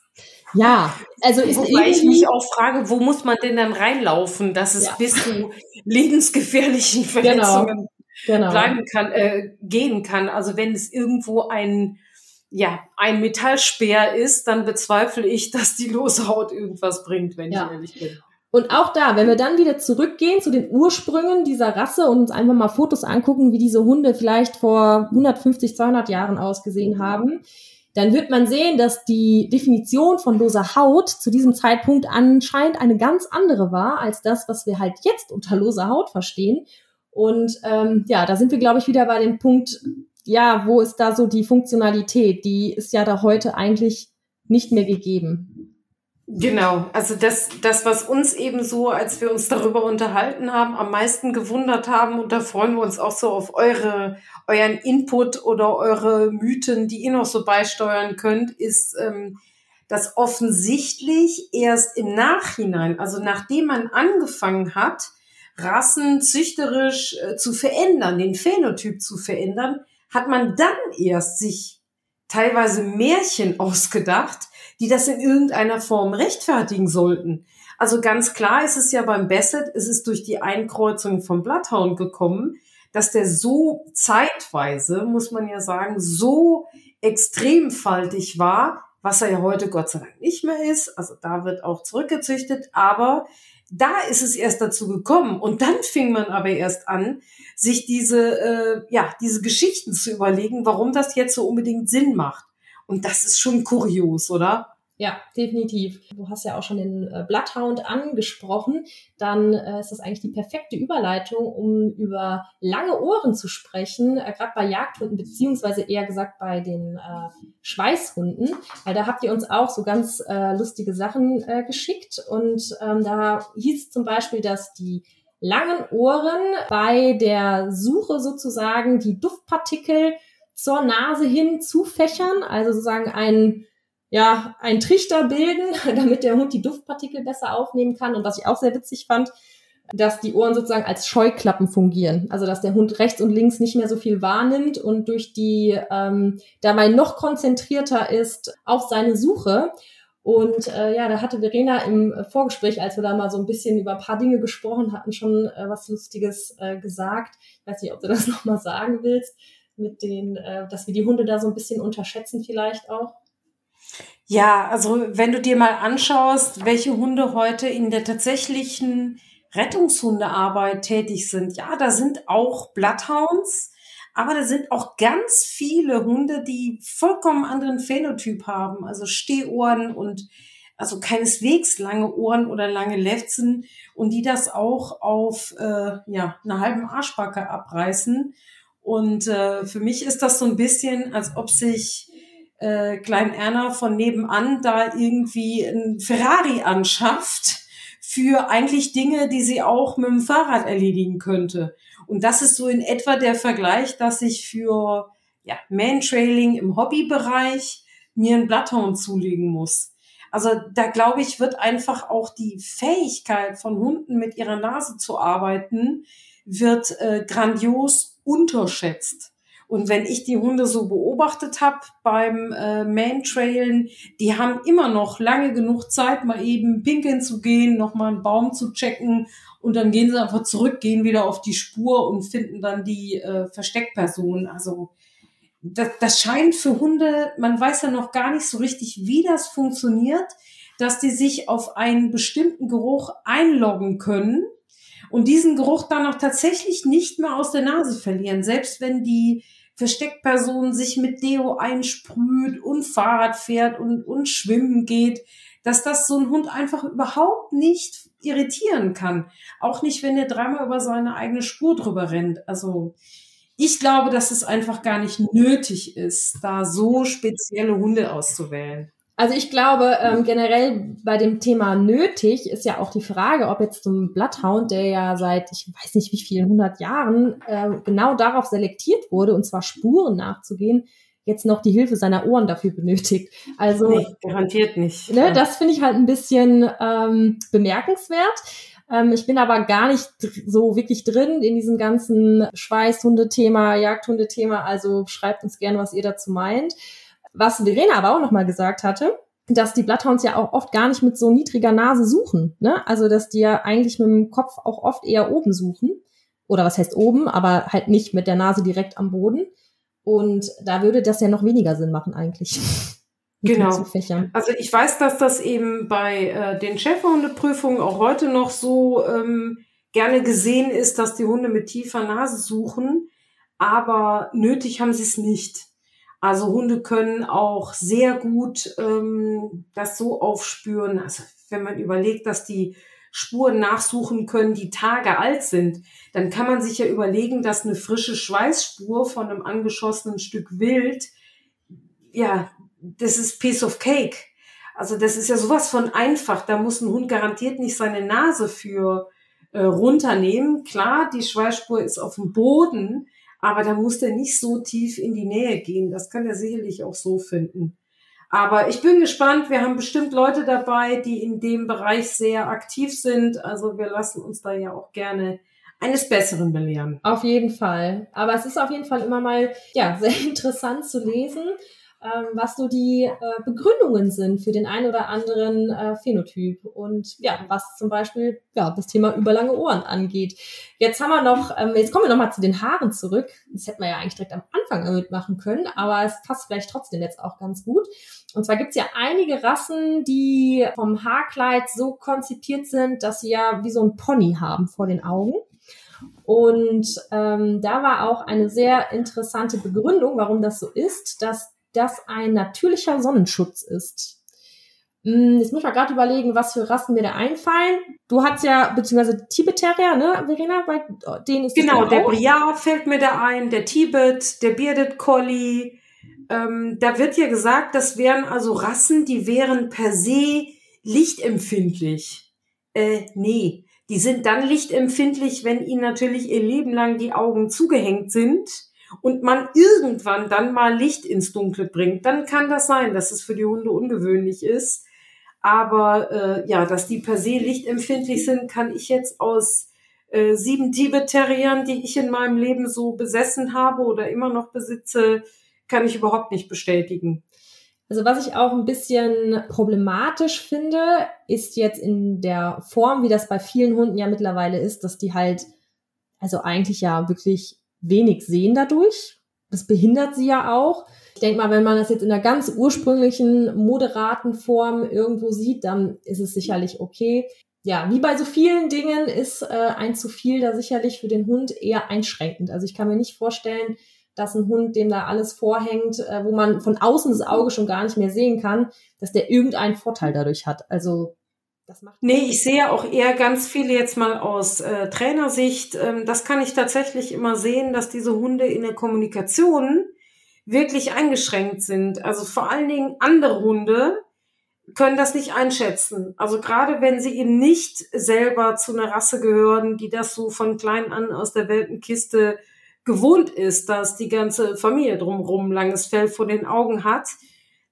ja, also ist Wobei ich mich auch frage, wo muss man denn dann reinlaufen, dass es ja. bis zu lebensgefährlichen genau, Verletzungen genau, genau. bleiben kann, äh, gehen kann. Also wenn es irgendwo ein ja, ein Metallspeer ist, dann bezweifle ich, dass die lose Haut irgendwas bringt, wenn ja. ich ehrlich bin. Und auch da, wenn wir dann wieder zurückgehen zu den Ursprüngen dieser Rasse und uns einfach mal Fotos angucken, wie diese Hunde vielleicht vor 150, 200 Jahren ausgesehen haben, dann wird man sehen, dass die Definition von loser Haut zu diesem Zeitpunkt anscheinend eine ganz andere war als das, was wir halt jetzt unter loser Haut verstehen. Und ähm, ja, da sind wir, glaube ich, wieder bei dem Punkt, ja, wo ist da so die Funktionalität? Die ist ja da heute eigentlich nicht mehr gegeben. Genau, also das, das, was uns eben so, als wir uns darüber unterhalten haben, am meisten gewundert haben, und da freuen wir uns auch so auf eure, euren Input oder eure Mythen, die ihr noch so beisteuern könnt, ist, ähm, dass offensichtlich erst im Nachhinein, also nachdem man angefangen hat, Rassen züchterisch äh, zu verändern, den Phänotyp zu verändern, hat man dann erst sich teilweise Märchen ausgedacht, die das in irgendeiner Form rechtfertigen sollten. Also ganz klar ist es ja beim Bassett, es ist durch die Einkreuzung vom Bloodhound gekommen, dass der so zeitweise, muss man ja sagen, so extremfaltig war, was er ja heute Gott sei Dank nicht mehr ist. Also da wird auch zurückgezüchtet, aber da ist es erst dazu gekommen und dann fing man aber erst an, sich diese äh, ja diese Geschichten zu überlegen, warum das jetzt so unbedingt Sinn macht. Und das ist schon kurios, oder? Ja, definitiv. Du hast ja auch schon den äh, Bloodhound angesprochen. Dann äh, ist das eigentlich die perfekte Überleitung, um über lange Ohren zu sprechen, äh, gerade bei Jagdhunden, beziehungsweise eher gesagt bei den äh, Schweißhunden. Weil da habt ihr uns auch so ganz äh, lustige Sachen äh, geschickt. Und ähm, da hieß zum Beispiel, dass die langen Ohren bei der Suche sozusagen die Duftpartikel zur Nase hin zufächern, also sozusagen ein ja, ein Trichter bilden, [laughs] damit der Hund die Duftpartikel besser aufnehmen kann. Und was ich auch sehr witzig fand, dass die Ohren sozusagen als Scheuklappen fungieren. Also dass der Hund rechts und links nicht mehr so viel wahrnimmt und durch die ähm, dabei noch konzentrierter ist auf seine Suche. Und äh, ja, da hatte Verena im Vorgespräch, als wir da mal so ein bisschen über ein paar Dinge gesprochen hatten, schon äh, was Lustiges äh, gesagt. Ich weiß nicht, ob du das [laughs] nochmal sagen willst mit den, äh, dass wir die Hunde da so ein bisschen unterschätzen vielleicht auch? Ja, also wenn du dir mal anschaust, welche Hunde heute in der tatsächlichen Rettungshundearbeit tätig sind, ja, da sind auch Bloodhounds, aber da sind auch ganz viele Hunde, die vollkommen anderen Phänotyp haben, also Stehohren und also keineswegs lange Ohren oder lange Lefzen und die das auch auf äh, ja, einer halben Arschbacke abreißen und äh, für mich ist das so ein bisschen, als ob sich äh, Klein Erna von nebenan da irgendwie ein Ferrari anschafft für eigentlich Dinge, die sie auch mit dem Fahrrad erledigen könnte. Und das ist so in etwa der Vergleich, dass ich für ja, Mantrailing im Hobbybereich mir einen Bloodhound zulegen muss. Also da glaube ich, wird einfach auch die Fähigkeit von Hunden mit ihrer Nase zu arbeiten, wird äh, grandios unterschätzt. Und wenn ich die Hunde so beobachtet habe beim äh, Mantrailen, die haben immer noch lange genug Zeit, mal eben pinkeln zu gehen, nochmal einen Baum zu checken und dann gehen sie einfach zurück, gehen wieder auf die Spur und finden dann die äh, Versteckperson. Also das, das scheint für Hunde, man weiß ja noch gar nicht so richtig, wie das funktioniert, dass die sich auf einen bestimmten Geruch einloggen können und diesen Geruch dann auch tatsächlich nicht mehr aus der Nase verlieren, selbst wenn die Versteckperson sich mit Deo einsprüht und Fahrrad fährt und, und schwimmen geht, dass das so ein Hund einfach überhaupt nicht irritieren kann. Auch nicht, wenn er dreimal über seine eigene Spur drüber rennt. Also ich glaube, dass es einfach gar nicht nötig ist, da so spezielle Hunde auszuwählen. Also ich glaube, ähm, generell bei dem Thema nötig ist ja auch die Frage, ob jetzt zum Bloodhound, der ja seit ich weiß nicht wie vielen hundert Jahren äh, genau darauf selektiert wurde, und zwar Spuren nachzugehen, jetzt noch die Hilfe seiner Ohren dafür benötigt. Also nee, garantiert nicht. Ne, das finde ich halt ein bisschen ähm, bemerkenswert. Ähm, ich bin aber gar nicht so wirklich drin in diesem ganzen Schweißhunde-Thema, Jagdhunde-Thema. Also schreibt uns gerne, was ihr dazu meint. Was Verena aber auch nochmal gesagt hatte, dass die Bloodhounds ja auch oft gar nicht mit so niedriger Nase suchen. Ne? Also dass die ja eigentlich mit dem Kopf auch oft eher oben suchen. Oder was heißt oben, aber halt nicht mit der Nase direkt am Boden. Und da würde das ja noch weniger Sinn machen eigentlich. [laughs] genau. Also ich weiß, dass das eben bei äh, den Schäferhundeprüfungen auch heute noch so ähm, gerne gesehen ist, dass die Hunde mit tiefer Nase suchen, aber nötig haben sie es nicht. Also Hunde können auch sehr gut ähm, das so aufspüren. Also wenn man überlegt, dass die Spuren nachsuchen können, die Tage alt sind, dann kann man sich ja überlegen, dass eine frische Schweißspur von einem angeschossenen Stück Wild, ja, das ist Piece of Cake. Also das ist ja sowas von einfach. Da muss ein Hund garantiert nicht seine Nase für äh, runternehmen. Klar, die Schweißspur ist auf dem Boden, aber da muss der nicht so tief in die Nähe gehen. Das kann er sicherlich auch so finden. Aber ich bin gespannt. Wir haben bestimmt Leute dabei, die in dem Bereich sehr aktiv sind. Also wir lassen uns da ja auch gerne eines Besseren belehren. Auf jeden Fall. Aber es ist auf jeden Fall immer mal, ja, [laughs] sehr interessant zu lesen was so die äh, Begründungen sind für den einen oder anderen äh, Phänotyp und ja, was zum Beispiel ja, das Thema überlange Ohren angeht. Jetzt haben wir noch, ähm, jetzt kommen wir nochmal zu den Haaren zurück. Das hätten wir ja eigentlich direkt am Anfang damit machen können, aber es passt vielleicht trotzdem jetzt auch ganz gut. Und zwar gibt es ja einige Rassen, die vom Haarkleid so konzipiert sind, dass sie ja wie so ein Pony haben vor den Augen. Und ähm, da war auch eine sehr interessante Begründung, warum das so ist, dass das ein natürlicher Sonnenschutz ist. Hm, jetzt muss ich mal gerade überlegen, was für Rassen mir da einfallen. Du hast ja, beziehungsweise Tibet-Terrier, ne, Verena? Bei denen ist Genau, der Briard fällt mir da ein, der Tibet, der Bearded Collie. Ähm, da wird ja gesagt, das wären also Rassen, die wären per se lichtempfindlich. Äh, nee. Die sind dann lichtempfindlich, wenn ihnen natürlich ihr Leben lang die Augen zugehängt sind und man irgendwann dann mal Licht ins Dunkle bringt, dann kann das sein, dass es für die Hunde ungewöhnlich ist. Aber äh, ja, dass die per se lichtempfindlich sind, kann ich jetzt aus äh, sieben Tibet-Terriern, die ich in meinem Leben so besessen habe oder immer noch besitze, kann ich überhaupt nicht bestätigen. Also was ich auch ein bisschen problematisch finde, ist jetzt in der Form, wie das bei vielen Hunden ja mittlerweile ist, dass die halt, also eigentlich ja wirklich wenig sehen dadurch. Das behindert sie ja auch. Ich denke mal, wenn man das jetzt in einer ganz ursprünglichen, moderaten Form irgendwo sieht, dann ist es sicherlich okay. Ja, wie bei so vielen Dingen ist äh, ein zu viel da sicherlich für den Hund eher einschränkend. Also ich kann mir nicht vorstellen, dass ein Hund, dem da alles vorhängt, äh, wo man von außen das Auge schon gar nicht mehr sehen kann, dass der irgendeinen Vorteil dadurch hat. Also das macht nee, ich sehe auch eher ganz viele jetzt mal aus äh, Trainersicht. Ähm, das kann ich tatsächlich immer sehen, dass diese Hunde in der Kommunikation wirklich eingeschränkt sind. Also vor allen Dingen andere Hunde können das nicht einschätzen. Also gerade wenn sie eben nicht selber zu einer Rasse gehören, die das so von klein an aus der Weltenkiste gewohnt ist, dass die ganze Familie drumherum langes Fell vor den Augen hat,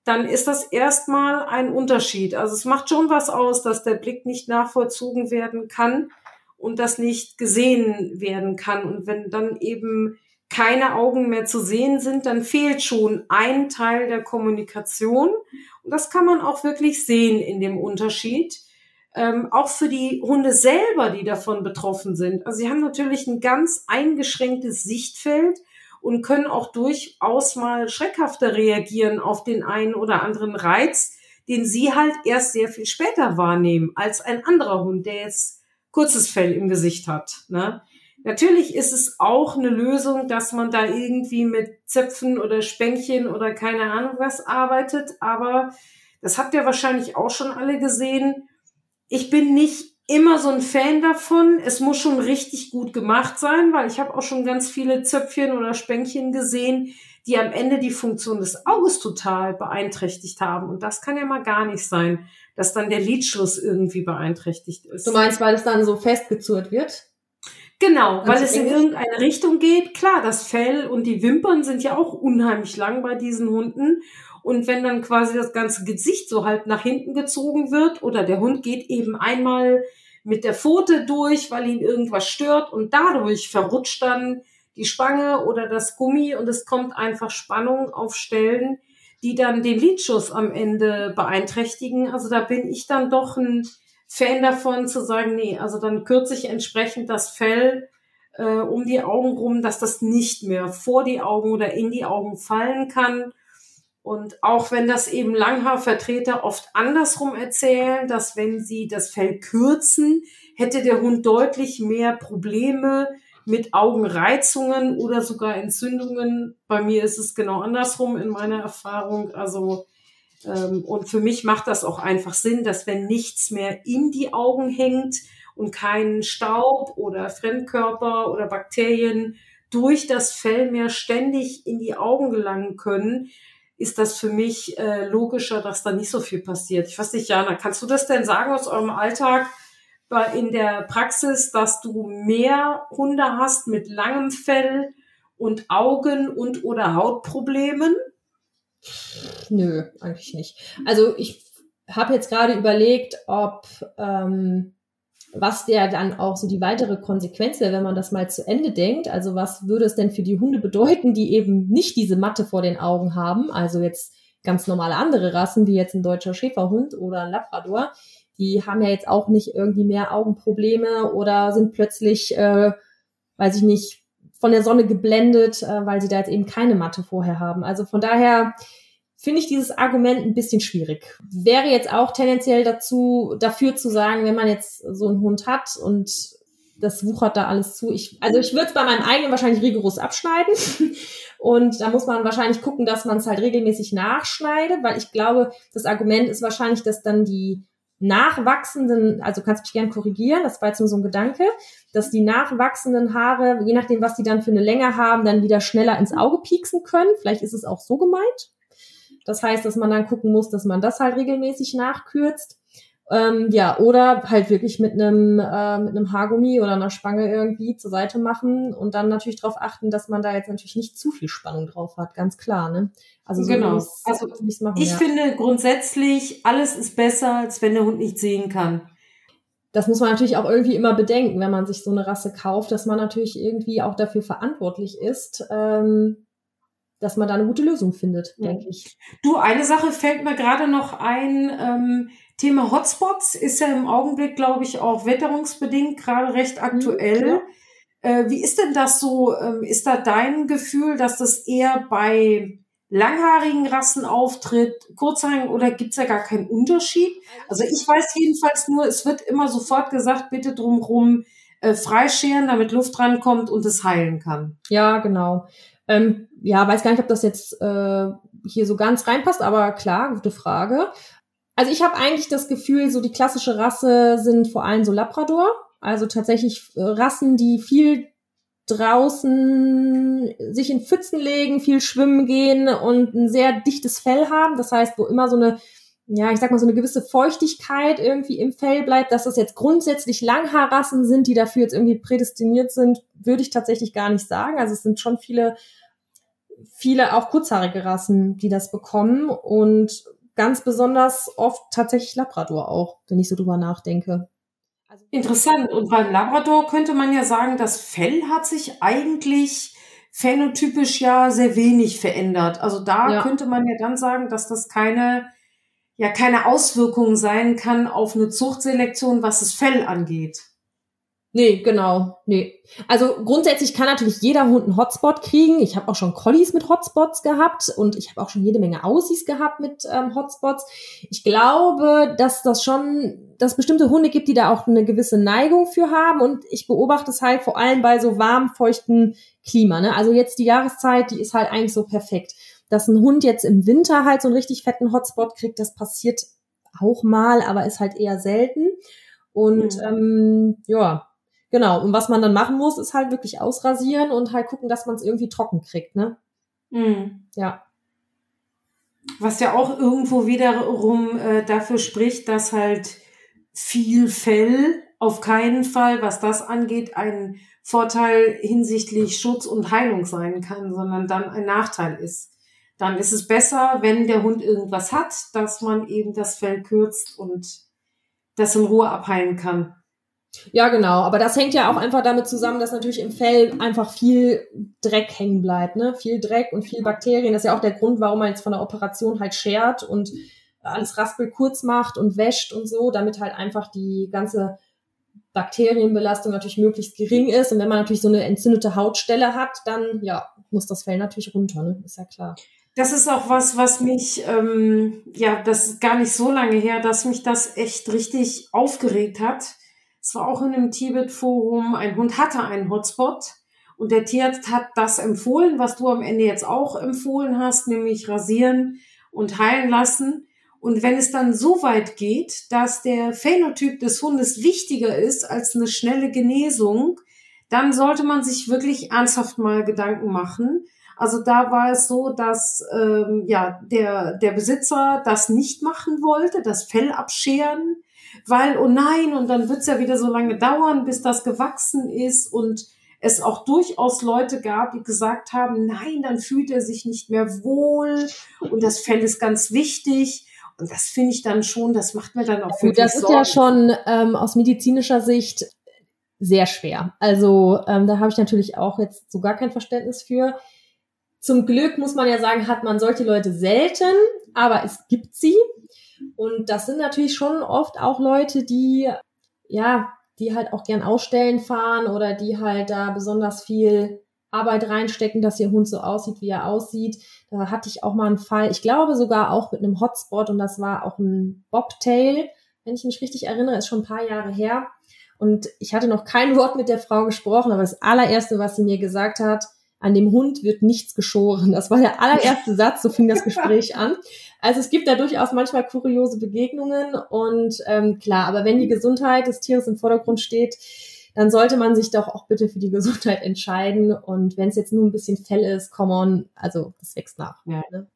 dann ist das erstmal ein Unterschied. Also es macht schon was aus, dass der Blick nicht nachvollzogen werden kann und das nicht gesehen werden kann. Und wenn dann eben keine Augen mehr zu sehen sind, dann fehlt schon ein Teil der Kommunikation. Und das kann man auch wirklich sehen in dem Unterschied. Ähm, auch für die Hunde selber, die davon betroffen sind. Also sie haben natürlich ein ganz eingeschränktes Sichtfeld und können auch durchaus mal schreckhafter reagieren auf den einen oder anderen Reiz, den sie halt erst sehr viel später wahrnehmen als ein anderer Hund, der jetzt kurzes Fell im Gesicht hat. Ne? Natürlich ist es auch eine Lösung, dass man da irgendwie mit Zöpfen oder Spänkchen oder keine Ahnung was arbeitet, aber das habt ihr wahrscheinlich auch schon alle gesehen. Ich bin nicht immer so ein Fan davon. Es muss schon richtig gut gemacht sein, weil ich habe auch schon ganz viele Zöpfchen oder Spänkchen gesehen, die am Ende die Funktion des Auges total beeinträchtigt haben. Und das kann ja mal gar nicht sein, dass dann der Lidschluss irgendwie beeinträchtigt ist. Du meinst, weil es dann so festgezurrt wird? Genau, weil es in irgendeine Richtung geht. Klar, das Fell und die Wimpern sind ja auch unheimlich lang bei diesen Hunden. Und wenn dann quasi das ganze Gesicht so halb nach hinten gezogen wird oder der Hund geht eben einmal mit der Pfote durch, weil ihn irgendwas stört und dadurch verrutscht dann die Spange oder das Gummi und es kommt einfach Spannung auf Stellen, die dann den Lidschuss am Ende beeinträchtigen. Also da bin ich dann doch ein Fan davon zu sagen, nee, also dann kürze ich entsprechend das Fell äh, um die Augen rum, dass das nicht mehr vor die Augen oder in die Augen fallen kann. Und auch wenn das eben Langhaarvertreter oft andersrum erzählen, dass wenn sie das Fell kürzen, hätte der Hund deutlich mehr Probleme mit Augenreizungen oder sogar Entzündungen. Bei mir ist es genau andersrum in meiner Erfahrung. Also ähm, und für mich macht das auch einfach Sinn, dass wenn nichts mehr in die Augen hängt und kein Staub oder Fremdkörper oder Bakterien durch das Fell mehr ständig in die Augen gelangen können, ist das für mich äh, logischer, dass da nicht so viel passiert. Ich weiß nicht, Jana, kannst du das denn sagen aus eurem Alltag in der Praxis, dass du mehr Hunde hast mit langem Fell und Augen und oder Hautproblemen? Nö, eigentlich nicht. Also ich habe jetzt gerade überlegt, ob ähm, was der dann auch so die weitere Konsequenz wäre, wenn man das mal zu Ende denkt. Also was würde es denn für die Hunde bedeuten, die eben nicht diese Matte vor den Augen haben? Also jetzt ganz normale andere Rassen, wie jetzt ein deutscher Schäferhund oder ein Labrador. Die haben ja jetzt auch nicht irgendwie mehr Augenprobleme oder sind plötzlich, äh, weiß ich nicht, von der Sonne geblendet, äh, weil sie da jetzt eben keine Matte vorher haben. Also von daher finde ich dieses Argument ein bisschen schwierig. Wäre jetzt auch tendenziell dazu, dafür zu sagen, wenn man jetzt so einen Hund hat und das wuchert da alles zu. Ich, also ich würde es bei meinem eigenen wahrscheinlich rigoros abschneiden. [laughs] Und da muss man wahrscheinlich gucken, dass man es halt regelmäßig nachschneidet, weil ich glaube, das Argument ist wahrscheinlich, dass dann die nachwachsenden, also kannst mich gern korrigieren, das war jetzt nur so ein Gedanke, dass die nachwachsenden Haare, je nachdem, was die dann für eine Länge haben, dann wieder schneller ins Auge pieksen können. Vielleicht ist es auch so gemeint. Das heißt, dass man dann gucken muss, dass man das halt regelmäßig nachkürzt. Ähm, ja, oder halt wirklich mit einem äh, mit einem Haargummi oder einer Spange irgendwie zur Seite machen und dann natürlich darauf achten, dass man da jetzt natürlich nicht zu viel Spannung drauf hat, ganz klar, ne? Also so genau. Also machen, ich ja. finde grundsätzlich alles ist besser, als wenn der Hund nicht sehen kann. Das muss man natürlich auch irgendwie immer bedenken, wenn man sich so eine Rasse kauft, dass man natürlich irgendwie auch dafür verantwortlich ist, ähm, dass man da eine gute Lösung findet, ja. denke ich. Du, eine Sache fällt mir gerade noch ein. Ähm, Thema Hotspots ist ja im Augenblick, glaube ich, auch wetterungsbedingt gerade recht mhm, aktuell. Ja. Äh, wie ist denn das so? Ähm, ist da dein Gefühl, dass das eher bei langhaarigen Rassen auftritt, kurzhaarigen oder gibt's da gar keinen Unterschied? Also ich weiß jedenfalls nur, es wird immer sofort gesagt, bitte drumrum äh, freischeren, damit Luft rankommt und es heilen kann. Ja, genau. Ähm, ja, weiß gar nicht, ob das jetzt äh, hier so ganz reinpasst, aber klar, gute Frage. Also ich habe eigentlich das Gefühl, so die klassische Rasse sind vor allem so Labrador, also tatsächlich äh, Rassen, die viel draußen sich in Pfützen legen, viel schwimmen gehen und ein sehr dichtes Fell haben. Das heißt, wo immer so eine, ja, ich sag mal, so eine gewisse Feuchtigkeit irgendwie im Fell bleibt, dass das jetzt grundsätzlich Langhaarrassen sind, die dafür jetzt irgendwie prädestiniert sind, würde ich tatsächlich gar nicht sagen. Also es sind schon viele, viele auch kurzhaarige Rassen, die das bekommen und ganz besonders oft tatsächlich Labrador auch, wenn ich so drüber nachdenke. Also Interessant. Und beim Labrador könnte man ja sagen, das Fell hat sich eigentlich phänotypisch ja sehr wenig verändert. Also da ja. könnte man ja dann sagen, dass das keine, ja, keine Auswirkungen sein kann auf eine Zuchtselektion, was das Fell angeht. Nee, genau. Nee. Also grundsätzlich kann natürlich jeder Hund einen Hotspot kriegen. Ich habe auch schon Collies mit Hotspots gehabt und ich habe auch schon jede Menge Aussies gehabt mit ähm, Hotspots. Ich glaube, dass das schon, dass bestimmte Hunde gibt, die da auch eine gewisse Neigung für haben und ich beobachte es halt vor allem bei so warm, feuchten Klima. Ne? Also jetzt die Jahreszeit, die ist halt eigentlich so perfekt. Dass ein Hund jetzt im Winter halt so einen richtig fetten Hotspot kriegt, das passiert auch mal, aber ist halt eher selten. Und mhm. ähm, ja, Genau. Und was man dann machen muss, ist halt wirklich ausrasieren und halt gucken, dass man es irgendwie trocken kriegt, ne? Mhm. Ja. Was ja auch irgendwo wiederum äh, dafür spricht, dass halt viel Fell auf keinen Fall, was das angeht, ein Vorteil hinsichtlich Schutz und Heilung sein kann, sondern dann ein Nachteil ist. Dann ist es besser, wenn der Hund irgendwas hat, dass man eben das Fell kürzt und das in Ruhe abheilen kann. Ja, genau. Aber das hängt ja auch einfach damit zusammen, dass natürlich im Fell einfach viel Dreck hängen bleibt, ne? Viel Dreck und viel Bakterien. Das ist ja auch der Grund, warum man jetzt von der Operation halt schert und alles Raspel kurz macht und wäscht und so, damit halt einfach die ganze Bakterienbelastung natürlich möglichst gering ist. Und wenn man natürlich so eine entzündete Hautstelle hat, dann ja, muss das Fell natürlich runter, ne? Ist ja klar. Das ist auch was, was mich, ähm, ja, das ist gar nicht so lange her, dass mich das echt richtig aufgeregt hat es war auch in einem Tibet-Forum, ein Hund hatte einen Hotspot und der Tierarzt hat das empfohlen, was du am Ende jetzt auch empfohlen hast, nämlich rasieren und heilen lassen. Und wenn es dann so weit geht, dass der Phänotyp des Hundes wichtiger ist als eine schnelle Genesung, dann sollte man sich wirklich ernsthaft mal Gedanken machen. Also da war es so, dass ähm, ja der der Besitzer das nicht machen wollte, das Fell abscheren weil, oh nein, und dann wird's ja wieder so lange dauern, bis das gewachsen ist und es auch durchaus Leute gab, die gesagt haben, nein, dann fühlt er sich nicht mehr wohl und das Fell ist ganz wichtig. Und das finde ich dann schon, das macht mir dann auch wirklich Das ist Sorgen. ja schon ähm, aus medizinischer Sicht sehr schwer. Also ähm, da habe ich natürlich auch jetzt so gar kein Verständnis für. Zum Glück muss man ja sagen, hat man solche Leute selten, aber es gibt sie. Und das sind natürlich schon oft auch Leute, die, ja, die halt auch gern Ausstellen fahren oder die halt da besonders viel Arbeit reinstecken, dass ihr Hund so aussieht, wie er aussieht. Da hatte ich auch mal einen Fall, ich glaube sogar auch mit einem Hotspot und das war auch ein Bobtail, wenn ich mich richtig erinnere, ist schon ein paar Jahre her. Und ich hatte noch kein [laughs] Wort mit der Frau gesprochen, aber das allererste, was sie mir gesagt hat, an dem Hund wird nichts geschoren. Das war der allererste Satz, so fing das Gespräch an. Also es gibt da durchaus manchmal kuriose Begegnungen und ähm, klar, aber wenn die Gesundheit des Tieres im Vordergrund steht, dann sollte man sich doch auch bitte für die [laughs] Gesundheit entscheiden. Und wenn es jetzt nur ein bisschen Fell ist, come on, also das wächst nach. Ja. Ne?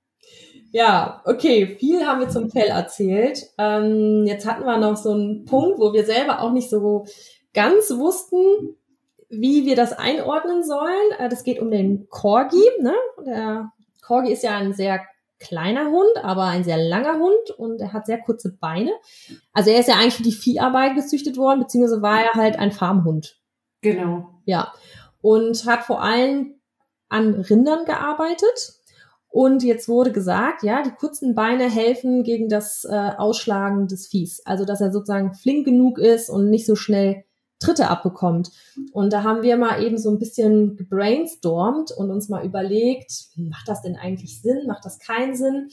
Ja, okay, viel haben wir zum Fell erzählt. Ähm, jetzt hatten wir noch so einen Punkt, wo wir selber auch nicht so ganz wussten, wie wir das einordnen sollen. Äh, das geht um den Corgi. Ne? Der Corgi ist ja ein sehr kleiner Hund, aber ein sehr langer Hund und er hat sehr kurze Beine. Also er ist ja eigentlich für die Vieharbeit gezüchtet worden, beziehungsweise war er halt ein Farmhund. Genau. Ja. Und hat vor allem an Rindern gearbeitet. Und jetzt wurde gesagt, ja, die kurzen Beine helfen gegen das äh, Ausschlagen des Viehs. Also, dass er sozusagen flink genug ist und nicht so schnell Tritte abbekommt. Und da haben wir mal eben so ein bisschen gebrainstormt und uns mal überlegt, macht das denn eigentlich Sinn, macht das keinen Sinn?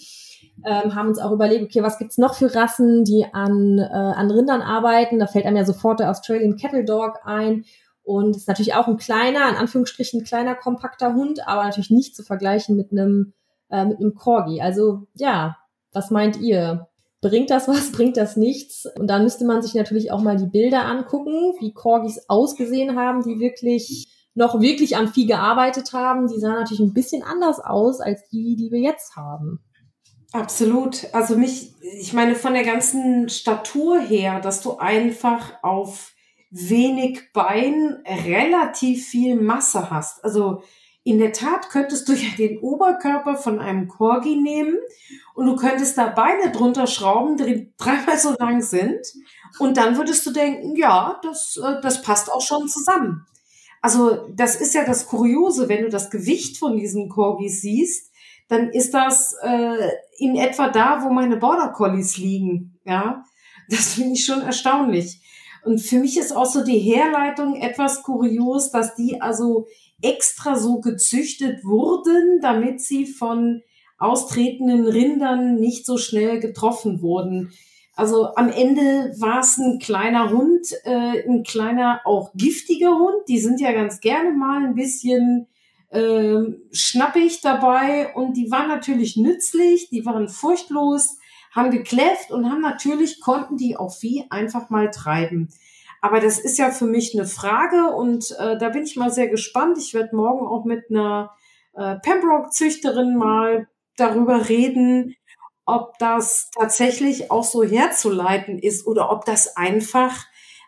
Ähm, haben uns auch überlegt, okay, was gibt's noch für Rassen, die an, äh, an Rindern arbeiten? Da fällt einem ja sofort der Australian Cattle Dog ein. Und ist natürlich auch ein kleiner, in Anführungsstrichen kleiner, kompakter Hund, aber natürlich nicht zu vergleichen mit einem, äh, mit einem Corgi. Also ja, was meint ihr? Bringt das was, [laughs] bringt das nichts? Und dann müsste man sich natürlich auch mal die Bilder angucken, wie Corgis ausgesehen haben, die wirklich noch wirklich am Vieh gearbeitet haben. Die sahen natürlich ein bisschen anders aus als die, die wir jetzt haben. Absolut. Also mich, ich meine, von der ganzen Statur her, dass du einfach auf wenig Bein relativ viel Masse hast. Also in der Tat könntest du ja den Oberkörper von einem Corgi nehmen und du könntest da Beine drunter schrauben, die dreimal so lang sind. Und dann würdest du denken, ja, das, äh, das passt auch schon zusammen. Also das ist ja das Kuriose, wenn du das Gewicht von diesen Corgis siehst, dann ist das äh, in etwa da, wo meine Border Collies liegen. Ja, das finde ich schon erstaunlich. Und für mich ist auch so die Herleitung etwas kurios, dass die also extra so gezüchtet wurden, damit sie von austretenden Rindern nicht so schnell getroffen wurden. Also am Ende war es ein kleiner Hund, äh, ein kleiner, auch giftiger Hund. Die sind ja ganz gerne mal ein bisschen äh, schnappig dabei und die waren natürlich nützlich, die waren furchtlos, haben gekläfft und haben natürlich, konnten die auch Vieh einfach mal treiben. Aber das ist ja für mich eine Frage und äh, da bin ich mal sehr gespannt. Ich werde morgen auch mit einer äh, Pembroke-Züchterin mal darüber reden, ob das tatsächlich auch so herzuleiten ist oder ob das einfach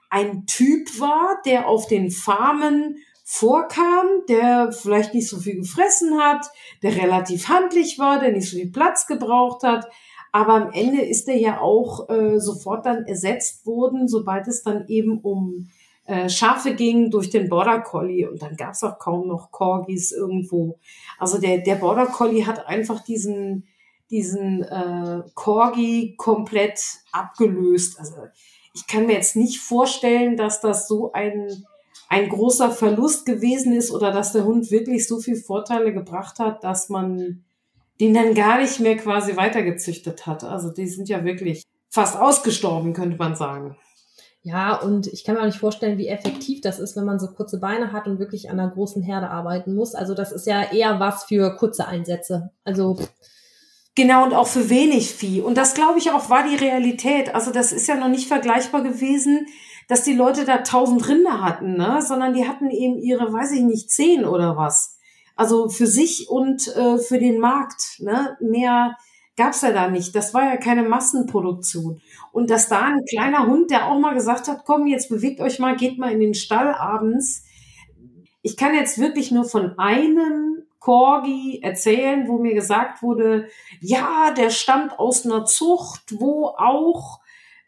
ein Typ war, der auf den Farmen vorkam, der vielleicht nicht so viel gefressen hat, der relativ handlich war, der nicht so viel Platz gebraucht hat. Aber am Ende ist er ja auch äh, sofort dann ersetzt worden, sobald es dann eben um äh, Schafe ging durch den Border Collie und dann gab es auch kaum noch Corgis irgendwo. Also der, der Border Collie hat einfach diesen, diesen äh, Corgi komplett abgelöst. Also ich kann mir jetzt nicht vorstellen, dass das so ein, ein großer Verlust gewesen ist oder dass der Hund wirklich so viel Vorteile gebracht hat, dass man den dann gar nicht mehr quasi weitergezüchtet hat. Also die sind ja wirklich fast ausgestorben, könnte man sagen. Ja, und ich kann mir auch nicht vorstellen, wie effektiv das ist, wenn man so kurze Beine hat und wirklich an einer großen Herde arbeiten muss. Also das ist ja eher was für kurze Einsätze. Also Genau, und auch für wenig Vieh. Und das, glaube ich, auch war die Realität. Also das ist ja noch nicht vergleichbar gewesen, dass die Leute da tausend Rinder hatten, ne? sondern die hatten eben ihre, weiß ich nicht, zehn oder was. Also für sich und äh, für den Markt. Ne? Mehr gab's ja da nicht. Das war ja keine Massenproduktion. Und dass da ein kleiner Hund, der auch mal gesagt hat, komm, jetzt bewegt euch mal, geht mal in den Stall abends. Ich kann jetzt wirklich nur von einem Corgi erzählen, wo mir gesagt wurde, ja, der stammt aus einer Zucht, wo auch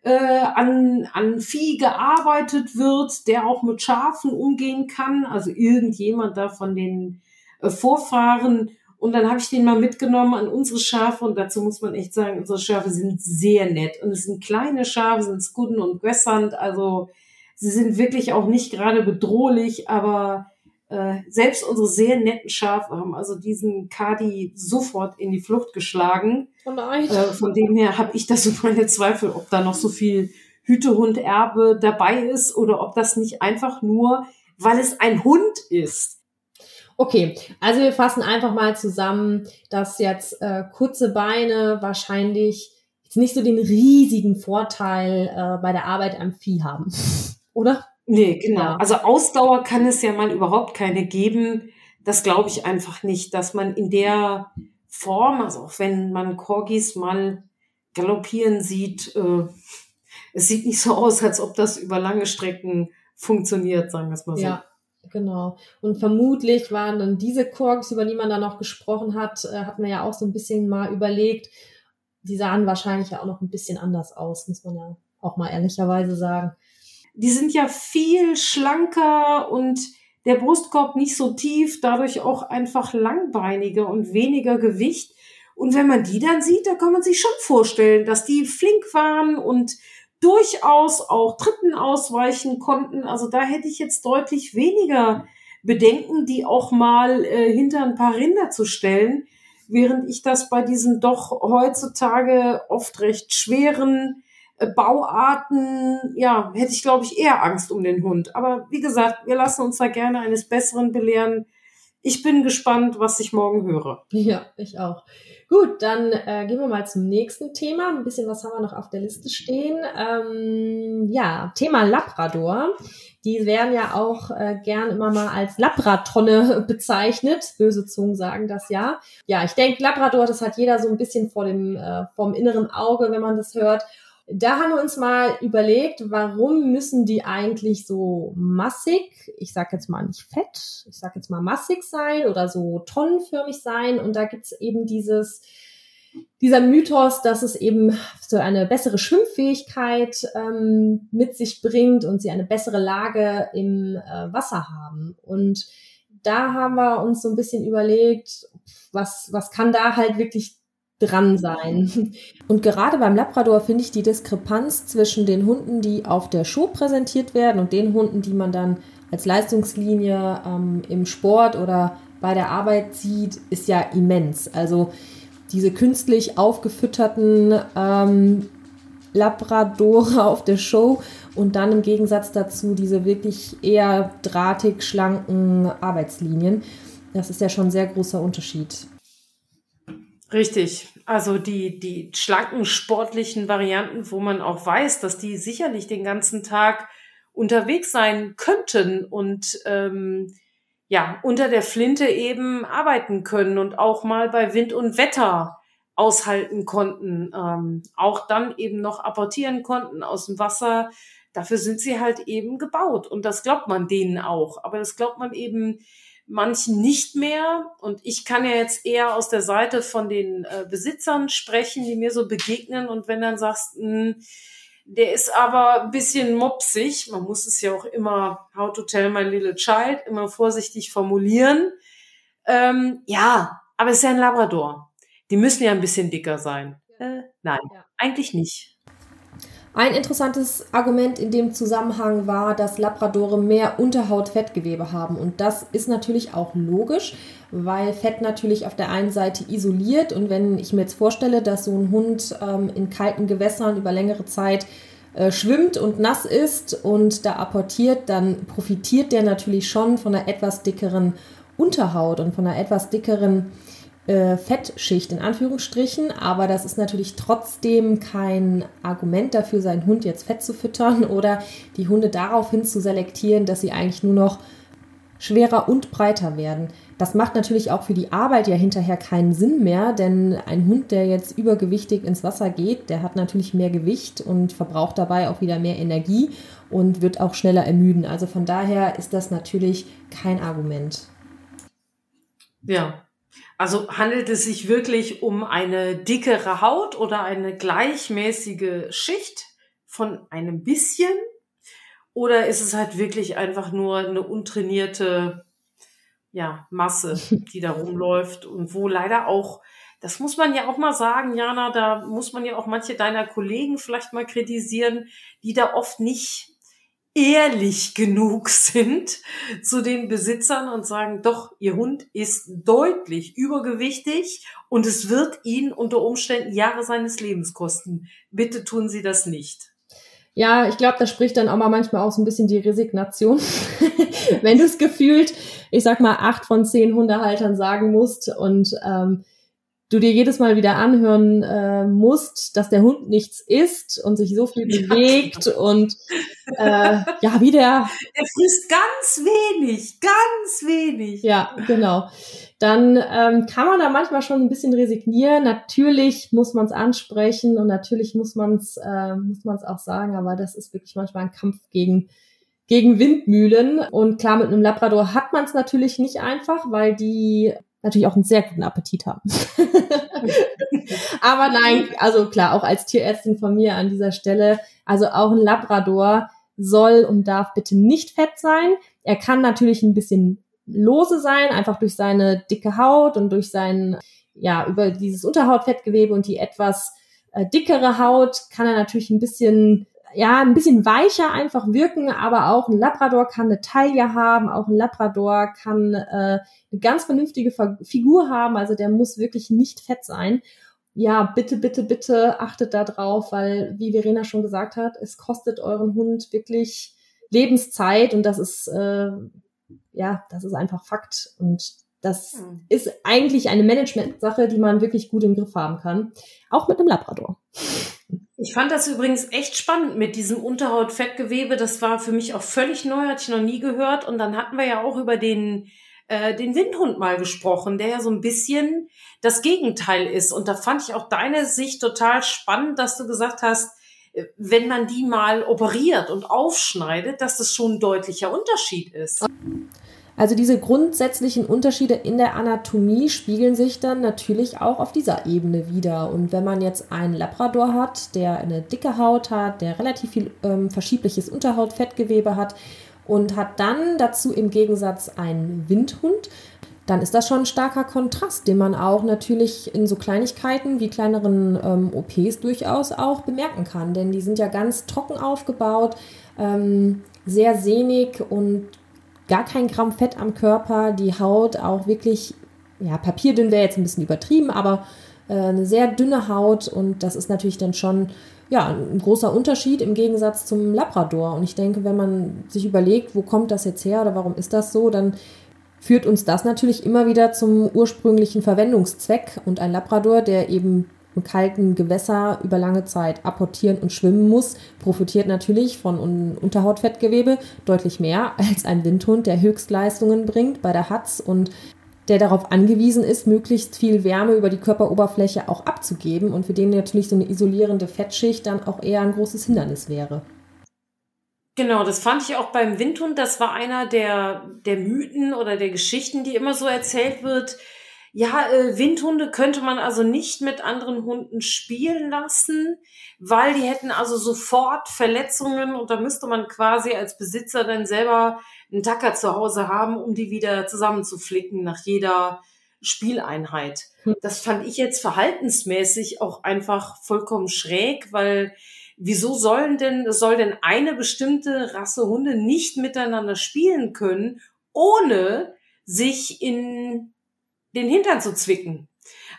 äh, an, an Vieh gearbeitet wird, der auch mit Schafen umgehen kann. Also irgendjemand da von den äh, Vorfahren und dann habe ich den mal mitgenommen an unsere Schafe und dazu muss man echt sagen, unsere Schafe sind sehr nett. Und es sind kleine Schafe, sind Skudden und Gössand, also sie sind wirklich auch nicht gerade bedrohlich, aber äh, selbst unsere sehr netten Schafe haben also diesen Kadi sofort in die Flucht geschlagen. Oh nein. Äh, von dem her habe ich da so meine Zweifel, ob da noch so viel Hütehund-Erbe dabei ist oder ob das nicht einfach nur, weil es ein Hund ist, Okay, also wir fassen einfach mal zusammen, dass jetzt äh, kurze Beine wahrscheinlich jetzt nicht so den riesigen Vorteil äh, bei der Arbeit am Vieh haben, [laughs] oder? Nee, genau. Ja. Also Ausdauer kann es ja mal überhaupt keine geben. Das glaube ich einfach nicht, dass man in der Form, also auch wenn man Corgis mal galoppieren sieht, äh, es sieht nicht so aus, als ob das über lange Strecken funktioniert, sagen wir es mal so. Ja, Genau. Und vermutlich waren dann diese Korks, über die man da noch gesprochen hat, äh, hat man ja auch so ein bisschen mal überlegt. Die sahen wahrscheinlich ja auch noch ein bisschen anders aus, muss man ja auch mal ehrlicherweise sagen. Die sind ja viel schlanker und der Brustkorb nicht so tief, dadurch auch einfach langbeiniger und weniger Gewicht. Und wenn man die dann sieht, da kann man sich schon vorstellen, dass die flink waren und durchaus auch Dritten ausweichen konnten. Also da hätte ich jetzt deutlich weniger Bedenken, die auch mal äh, hinter ein paar Rinder zu stellen, während ich das bei diesen doch heutzutage oft recht schweren äh, Bauarten, ja, hätte ich glaube ich eher Angst um den Hund. Aber wie gesagt, wir lassen uns da gerne eines Besseren belehren. Ich bin gespannt, was ich morgen höre. Ja, ich auch. Gut, dann äh, gehen wir mal zum nächsten Thema. Ein bisschen was haben wir noch auf der Liste stehen. Ähm, ja, Thema Labrador. Die werden ja auch äh, gern immer mal als Labratonne [laughs] bezeichnet. Böse Zungen sagen das ja. Ja, ich denke, Labrador, das hat jeder so ein bisschen vor dem, äh, vom inneren Auge, wenn man das hört. Da haben wir uns mal überlegt, warum müssen die eigentlich so massig, ich sag jetzt mal nicht fett, ich sag jetzt mal massig sein oder so tonnenförmig sein. Und da gibt's eben dieses, dieser Mythos, dass es eben so eine bessere Schwimmfähigkeit ähm, mit sich bringt und sie eine bessere Lage im äh, Wasser haben. Und da haben wir uns so ein bisschen überlegt, was, was kann da halt wirklich dran sein. Und gerade beim Labrador finde ich die Diskrepanz zwischen den Hunden, die auf der Show präsentiert werden und den Hunden, die man dann als Leistungslinie ähm, im Sport oder bei der Arbeit sieht, ist ja immens. Also diese künstlich aufgefütterten ähm, Labradore [laughs] auf der Show und dann im Gegensatz dazu diese wirklich eher drahtig schlanken Arbeitslinien. Das ist ja schon ein sehr großer Unterschied. Richtig. Also die, die schlanken sportlichen Varianten, wo man auch weiß, dass die sicherlich den ganzen Tag unterwegs sein könnten und ähm, ja, unter der Flinte eben arbeiten können und auch mal bei Wind und Wetter aushalten konnten, ähm, auch dann eben noch apportieren konnten aus dem Wasser. Dafür sind sie halt eben gebaut und das glaubt man denen auch. Aber das glaubt man eben manchen nicht mehr. Und ich kann ja jetzt eher aus der Seite von den äh, Besitzern sprechen, die mir so begegnen. Und wenn dann sagst, mh, hm, der ist aber ein bisschen mopsig. Man muss es ja auch immer, how to tell my little child, immer vorsichtig formulieren. Ähm, ja, aber es ist ja ein Labrador. Die müssen ja ein bisschen dicker sein. Äh, nein, ja. eigentlich nicht. Ein interessantes Argument in dem Zusammenhang war, dass Labradore mehr Unterhautfettgewebe haben. Und das ist natürlich auch logisch, weil Fett natürlich auf der einen Seite isoliert. Und wenn ich mir jetzt vorstelle, dass so ein Hund ähm, in kalten Gewässern über längere Zeit äh, schwimmt und nass ist und da apportiert, dann profitiert der natürlich schon von einer etwas dickeren Unterhaut und von einer etwas dickeren äh, Fettschicht in Anführungsstrichen, aber das ist natürlich trotzdem kein Argument dafür, seinen Hund jetzt fett zu füttern [laughs] oder die Hunde daraufhin zu selektieren, dass sie eigentlich nur noch schwerer und breiter werden. Das macht natürlich auch für die Arbeit ja hinterher keinen Sinn mehr, denn ein Hund, der jetzt übergewichtig ins Wasser geht, der hat natürlich mehr Gewicht und verbraucht dabei auch wieder mehr Energie und wird auch schneller ermüden. Also von daher ist das natürlich kein Argument. Ja, also handelt es sich wirklich um eine dickere Haut oder eine gleichmäßige Schicht von einem bisschen? Oder ist es halt wirklich einfach nur eine untrainierte ja, Masse, [laughs] die da rumläuft und wo leider auch, das muss man ja auch mal sagen, Jana, da muss man ja auch manche deiner Kollegen vielleicht mal kritisieren, die da oft nicht ehrlich genug sind zu den Besitzern und sagen, doch, ihr Hund ist deutlich übergewichtig und es wird ihn unter Umständen Jahre seines Lebens kosten. Bitte tun Sie das nicht. Ja, ich glaube, da spricht dann auch mal manchmal auch so ein bisschen die Resignation, [laughs] wenn du es gefühlt, ich sag mal, acht von zehn Hundehaltern sagen musst und ähm, du dir jedes Mal wieder anhören äh, musst, dass der Hund nichts isst und sich so viel [laughs] bewegt ja. und äh, ja, wie der. Er frisst ganz wenig, ganz wenig. Ja, genau. Dann ähm, kann man da manchmal schon ein bisschen resignieren. Natürlich muss man es ansprechen und natürlich muss man es äh, muss man es auch sagen, aber das ist wirklich manchmal ein Kampf gegen gegen Windmühlen. Und klar, mit einem Labrador hat man es natürlich nicht einfach, weil die natürlich auch einen sehr guten Appetit haben. [laughs] Aber nein, also klar, auch als Tierärztin von mir an dieser Stelle, also auch ein Labrador soll und darf bitte nicht fett sein. Er kann natürlich ein bisschen lose sein, einfach durch seine dicke Haut und durch sein, ja, über dieses Unterhautfettgewebe und die etwas äh, dickere Haut kann er natürlich ein bisschen ja, ein bisschen weicher einfach wirken, aber auch ein Labrador kann eine Taille haben, auch ein Labrador kann äh, eine ganz vernünftige Figur haben, also der muss wirklich nicht fett sein. Ja, bitte, bitte, bitte achtet da drauf, weil, wie Verena schon gesagt hat, es kostet euren Hund wirklich Lebenszeit und das ist, äh, ja, das ist einfach Fakt und das mhm. ist eigentlich eine Management-Sache, die man wirklich gut im Griff haben kann. Auch mit einem Labrador. Ich fand das übrigens echt spannend mit diesem Unterhautfettgewebe. Das war für mich auch völlig neu, hatte ich noch nie gehört. Und dann hatten wir ja auch über den, äh, den Windhund mal gesprochen, der ja so ein bisschen das Gegenteil ist. Und da fand ich auch deine Sicht total spannend, dass du gesagt hast, äh, wenn man die mal operiert und aufschneidet, dass das schon ein deutlicher Unterschied ist. Also diese grundsätzlichen Unterschiede in der Anatomie spiegeln sich dann natürlich auch auf dieser Ebene wieder. Und wenn man jetzt einen Labrador hat, der eine dicke Haut hat, der relativ viel ähm, verschiebliches Unterhautfettgewebe hat und hat dann dazu im Gegensatz einen Windhund, dann ist das schon ein starker Kontrast, den man auch natürlich in so Kleinigkeiten wie kleineren ähm, OPs durchaus auch bemerken kann. Denn die sind ja ganz trocken aufgebaut, ähm, sehr sehnig und gar kein Gramm Fett am Körper, die Haut auch wirklich, ja, papierdünn wäre jetzt ein bisschen übertrieben, aber äh, eine sehr dünne Haut und das ist natürlich dann schon ja, ein großer Unterschied im Gegensatz zum Labrador. Und ich denke, wenn man sich überlegt, wo kommt das jetzt her oder warum ist das so, dann führt uns das natürlich immer wieder zum ursprünglichen Verwendungszweck. Und ein Labrador, der eben im kalten Gewässer über lange Zeit apportieren und schwimmen muss, profitiert natürlich von Unterhautfettgewebe deutlich mehr als ein Windhund, der Höchstleistungen bringt bei der Hatz und der darauf angewiesen ist, möglichst viel Wärme über die Körperoberfläche auch abzugeben und für den natürlich so eine isolierende Fettschicht dann auch eher ein großes Hindernis wäre. Genau, das fand ich auch beim Windhund. Das war einer der, der Mythen oder der Geschichten, die immer so erzählt wird. Ja, äh, Windhunde könnte man also nicht mit anderen Hunden spielen lassen, weil die hätten also sofort Verletzungen und da müsste man quasi als Besitzer dann selber einen Tacker zu Hause haben, um die wieder zusammenzuflicken nach jeder Spieleinheit. Hm. Das fand ich jetzt verhaltensmäßig auch einfach vollkommen schräg, weil wieso sollen denn, soll denn eine bestimmte Rasse Hunde nicht miteinander spielen können, ohne sich in den Hintern zu zwicken?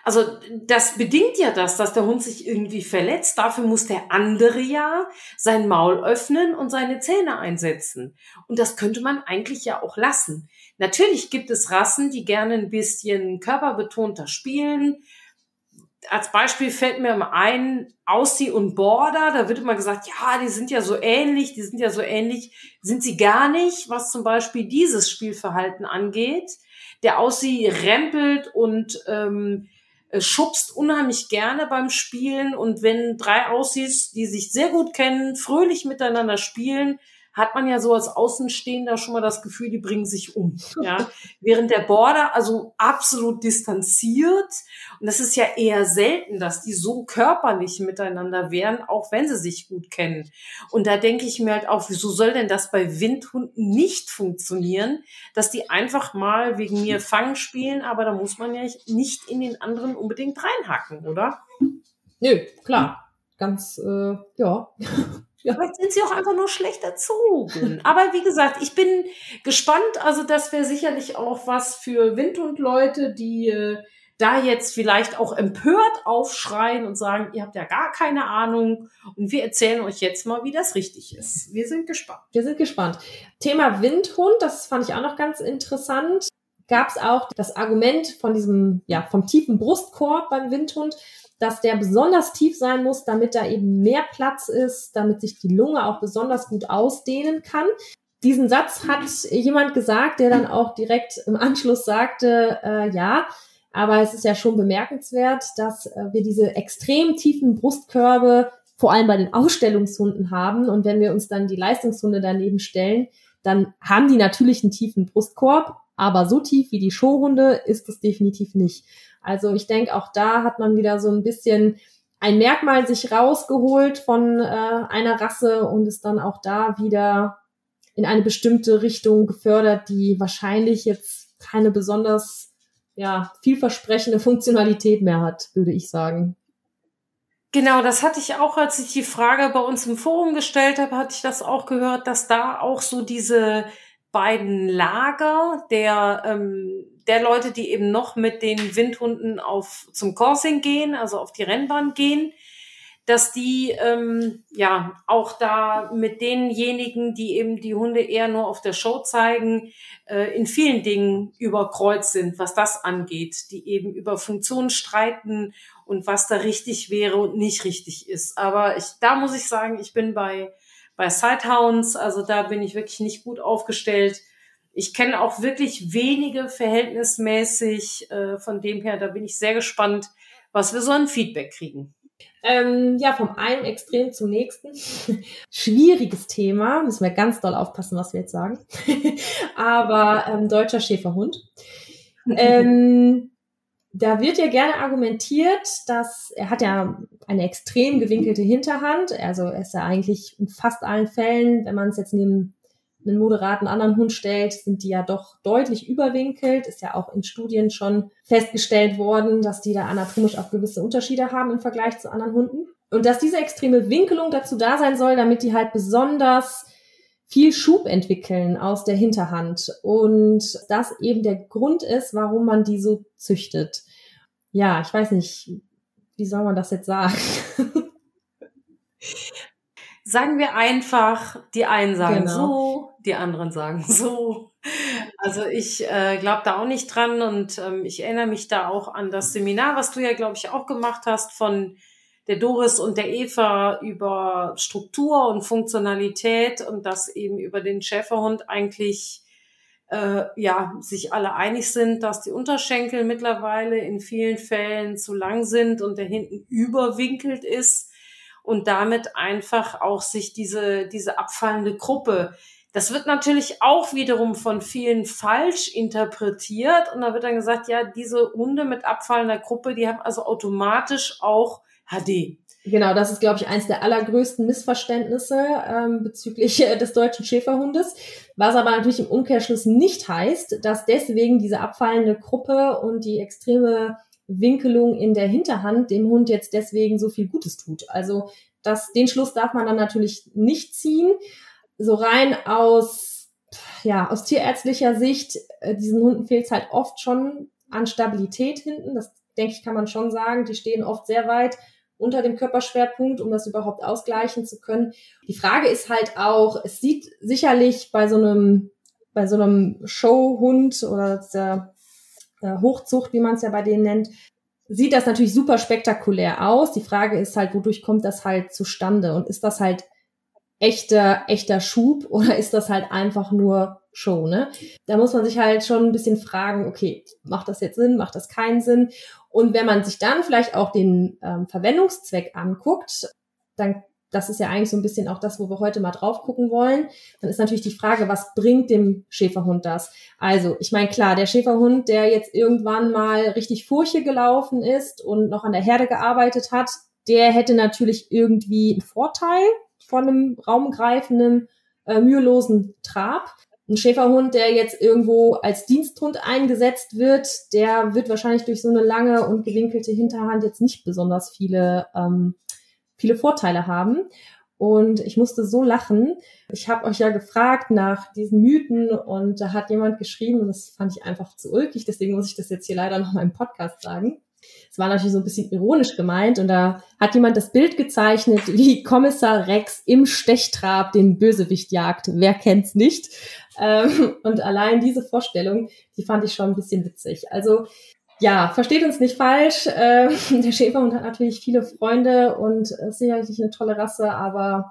Also das bedingt ja das, dass der Hund sich irgendwie verletzt. Dafür muss der andere ja sein Maul öffnen und seine Zähne einsetzen. Und das könnte man eigentlich ja auch lassen. Natürlich gibt es Rassen, die gerne ein bisschen körperbetonter spielen, als Beispiel fällt mir ein, Aussie und Border, da wird immer gesagt, ja, die sind ja so ähnlich, die sind ja so ähnlich, sind sie gar nicht, was zum Beispiel dieses Spielverhalten angeht. Der Aussie rempelt und ähm, äh, schubst unheimlich gerne beim Spielen. Und wenn drei Aussies, die sich sehr gut kennen, fröhlich miteinander spielen, hat man ja so als Außenstehender schon mal das Gefühl, die bringen sich um. Ja? [laughs] Während der Border also absolut distanziert. Und das ist ja eher selten, dass die so körperlich miteinander wären, auch wenn sie sich gut kennen. Und da denke ich mir halt auch, wieso soll denn das bei Windhunden nicht funktionieren, dass die einfach mal wegen mir [laughs] Fang spielen, aber da muss man ja nicht in den anderen unbedingt reinhacken, oder? Nö, klar. Ganz, äh, ja. [laughs] Ja. Vielleicht sind sie auch einfach nur schlecht erzogen. Aber wie gesagt, ich bin gespannt. Also das wäre sicherlich auch was für Windhund-Leute, die äh, da jetzt vielleicht auch empört aufschreien und sagen, ihr habt ja gar keine Ahnung und wir erzählen euch jetzt mal, wie das richtig ist. Wir sind gespannt. Wir sind gespannt. Thema Windhund, das fand ich auch noch ganz interessant. Gab es auch das Argument von diesem, ja, vom tiefen Brustkorb beim Windhund, dass der besonders tief sein muss, damit da eben mehr Platz ist, damit sich die Lunge auch besonders gut ausdehnen kann. Diesen Satz hat jemand gesagt, der dann auch direkt im Anschluss sagte, äh, ja, aber es ist ja schon bemerkenswert, dass äh, wir diese extrem tiefen Brustkörbe vor allem bei den Ausstellungshunden haben. Und wenn wir uns dann die Leistungshunde daneben stellen, dann haben die natürlich einen tiefen Brustkorb, aber so tief wie die Showhunde ist es definitiv nicht. Also ich denke, auch da hat man wieder so ein bisschen ein Merkmal sich rausgeholt von äh, einer Rasse und ist dann auch da wieder in eine bestimmte Richtung gefördert, die wahrscheinlich jetzt keine besonders ja, vielversprechende Funktionalität mehr hat, würde ich sagen. Genau, das hatte ich auch, als ich die Frage bei uns im Forum gestellt habe, hatte ich das auch gehört, dass da auch so diese beiden Lager der, ähm, der Leute, die eben noch mit den Windhunden auf zum Coursing gehen, also auf die Rennbahn gehen, dass die ähm, ja auch da mit denjenigen, die eben die Hunde eher nur auf der Show zeigen, äh, in vielen Dingen überkreuzt sind, was das angeht, die eben über Funktionen streiten und was da richtig wäre und nicht richtig ist. Aber ich, da muss ich sagen, ich bin bei bei Sighthounds, also da bin ich wirklich nicht gut aufgestellt. Ich kenne auch wirklich wenige verhältnismäßig, äh, von dem her, da bin ich sehr gespannt, was wir so ein Feedback kriegen. Ähm, ja, vom einen Extrem zum nächsten. [laughs] Schwieriges Thema, müssen wir ganz doll aufpassen, was wir jetzt sagen. [laughs] Aber ähm, deutscher Schäferhund. [laughs] ähm, da wird ja gerne argumentiert, dass er hat ja eine extrem gewinkelte Hinterhand. Also er ist ja eigentlich in fast allen Fällen, wenn man es jetzt neben einen moderaten anderen Hund stellt, sind die ja doch deutlich überwinkelt. Ist ja auch in Studien schon festgestellt worden, dass die da anatomisch auch gewisse Unterschiede haben im Vergleich zu anderen Hunden. Und dass diese extreme Winkelung dazu da sein soll, damit die halt besonders viel Schub entwickeln aus der Hinterhand und das eben der Grund ist, warum man die so züchtet. Ja, ich weiß nicht, wie soll man das jetzt sagen? [laughs] sagen wir einfach, die einen sagen genau. so, die anderen sagen so. Also ich äh, glaube da auch nicht dran und ähm, ich erinnere mich da auch an das Seminar, was du ja, glaube ich, auch gemacht hast von der Doris und der Eva über Struktur und Funktionalität und dass eben über den Schäferhund eigentlich äh, ja sich alle einig sind, dass die Unterschenkel mittlerweile in vielen Fällen zu lang sind und der hinten überwinkelt ist und damit einfach auch sich diese diese abfallende Gruppe das wird natürlich auch wiederum von vielen falsch interpretiert und da wird dann gesagt, ja, diese Hunde mit abfallender Gruppe, die haben also automatisch auch HD. Genau, das ist, glaube ich, eins der allergrößten Missverständnisse ähm, bezüglich äh, des deutschen Schäferhundes, was aber natürlich im Umkehrschluss nicht heißt, dass deswegen diese abfallende Gruppe und die extreme Winkelung in der Hinterhand dem Hund jetzt deswegen so viel Gutes tut. Also das, den Schluss darf man dann natürlich nicht ziehen. So rein aus, ja, aus tierärztlicher Sicht, äh, diesen Hunden fehlt es halt oft schon an Stabilität hinten. Das denke ich, kann man schon sagen. Die stehen oft sehr weit unter dem Körperschwerpunkt, um das überhaupt ausgleichen zu können. Die Frage ist halt auch, es sieht sicherlich bei so einem, bei so einem Showhund oder der Hochzucht, wie man es ja bei denen nennt, sieht das natürlich super spektakulär aus. Die Frage ist halt, wodurch kommt das halt zustande? Und ist das halt echter, echter Schub [laughs] oder ist das halt einfach nur Show, ne? Da muss man sich halt schon ein bisschen fragen, okay, macht das jetzt Sinn, macht das keinen Sinn? Und wenn man sich dann vielleicht auch den ähm, Verwendungszweck anguckt, dann das ist ja eigentlich so ein bisschen auch das, wo wir heute mal drauf gucken wollen. Dann ist natürlich die Frage, was bringt dem Schäferhund das? Also, ich meine, klar, der Schäferhund, der jetzt irgendwann mal richtig Furche gelaufen ist und noch an der Herde gearbeitet hat, der hätte natürlich irgendwie einen Vorteil von einem raumgreifenden, äh, mühelosen Trab. Ein Schäferhund, der jetzt irgendwo als Diensthund eingesetzt wird, der wird wahrscheinlich durch so eine lange und gewinkelte Hinterhand jetzt nicht besonders viele, ähm, viele Vorteile haben. Und ich musste so lachen. Ich habe euch ja gefragt nach diesen Mythen und da hat jemand geschrieben, und das fand ich einfach zu ulkig, deswegen muss ich das jetzt hier leider noch mal im Podcast sagen. Es war natürlich so ein bisschen ironisch gemeint und da hat jemand das Bild gezeichnet, wie Kommissar Rex im Stechtrab den Bösewicht jagt. Wer kennt's nicht? Ähm, und allein diese Vorstellung, die fand ich schon ein bisschen witzig. Also ja, versteht uns nicht falsch. Äh, [laughs] der Schäferhund hat natürlich viele Freunde und ist sicherlich eine tolle Rasse, aber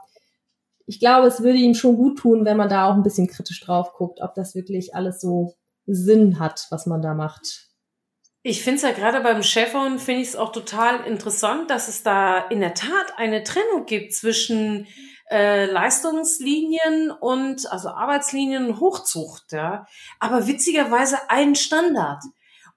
ich glaube, es würde ihm schon gut tun, wenn man da auch ein bisschen kritisch drauf guckt, ob das wirklich alles so Sinn hat, was man da macht. Ich finde es ja gerade beim Schäferhund, finde ich es auch total interessant, dass es da in der Tat eine Trennung gibt zwischen äh, Leistungslinien und also Arbeitslinien und Hochzucht, ja. Aber witzigerweise ein Standard.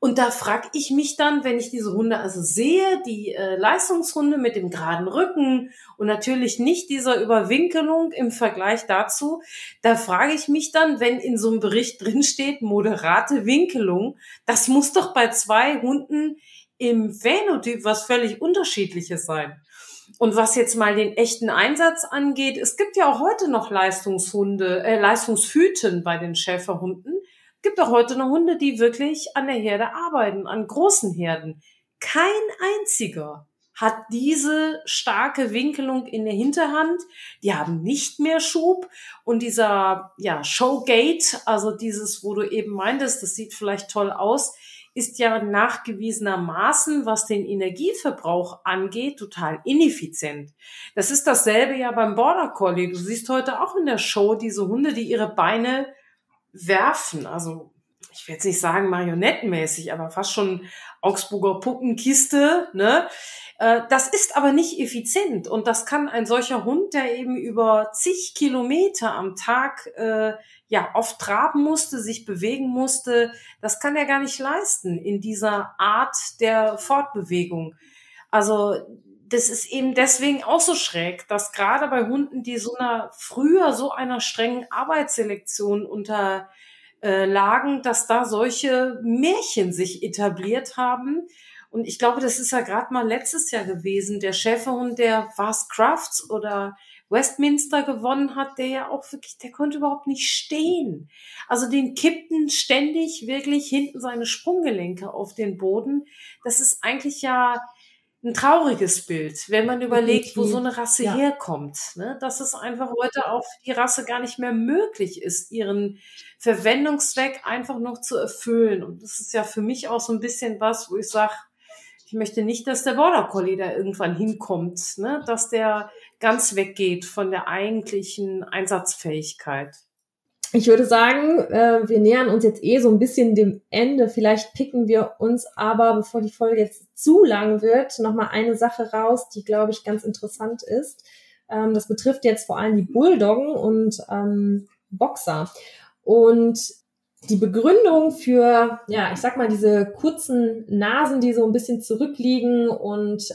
Und da frage ich mich dann, wenn ich diese Hunde also sehe, die äh, Leistungshunde mit dem geraden Rücken und natürlich nicht dieser Überwinkelung im Vergleich dazu, da frage ich mich dann, wenn in so einem Bericht drinsteht, moderate Winkelung, das muss doch bei zwei Hunden im Phänotyp was völlig unterschiedliches sein. Und was jetzt mal den echten Einsatz angeht, es gibt ja auch heute noch Leistungshunde, äh, Leistungshüten bei den Schäferhunden gibt auch heute noch Hunde, die wirklich an der Herde arbeiten, an großen Herden. Kein einziger hat diese starke Winkelung in der Hinterhand. Die haben nicht mehr Schub und dieser ja Showgate, also dieses, wo du eben meintest, das sieht vielleicht toll aus, ist ja nachgewiesenermaßen, was den Energieverbrauch angeht, total ineffizient. Das ist dasselbe ja beim Border Collie. Du siehst heute auch in der Show diese Hunde, die ihre Beine werfen. Also ich will jetzt nicht sagen marionettenmäßig, aber fast schon Augsburger Puppenkiste. Ne? Äh, das ist aber nicht effizient und das kann ein solcher Hund, der eben über zig Kilometer am Tag äh, ja oft traben musste, sich bewegen musste, das kann er gar nicht leisten in dieser Art der Fortbewegung. Also das ist eben deswegen auch so schräg, dass gerade bei Hunden, die so einer früher so einer strengen Arbeitsselektion unter äh, dass da solche Märchen sich etabliert haben. Und ich glaube, das ist ja gerade mal letztes Jahr gewesen, der Schäferhund, der was Crafts oder Westminster gewonnen hat, der ja auch wirklich, der konnte überhaupt nicht stehen. Also den kippten ständig wirklich hinten seine Sprunggelenke auf den Boden. Das ist eigentlich ja ein trauriges Bild, wenn man überlegt, wo so eine Rasse ja. herkommt. Ne? Dass es einfach heute auch für die Rasse gar nicht mehr möglich ist, ihren Verwendungszweck einfach noch zu erfüllen. Und das ist ja für mich auch so ein bisschen was, wo ich sage, ich möchte nicht, dass der Border Collie da irgendwann hinkommt, ne? dass der ganz weggeht von der eigentlichen Einsatzfähigkeit. Ich würde sagen, äh, wir nähern uns jetzt eh so ein bisschen dem Ende. Vielleicht picken wir uns aber, bevor die Folge jetzt zu lang wird, nochmal eine Sache raus, die, glaube ich, ganz interessant ist. Ähm, das betrifft jetzt vor allem die Bulldoggen und ähm, Boxer. Und die Begründung für, ja, ich sag mal, diese kurzen Nasen, die so ein bisschen zurückliegen und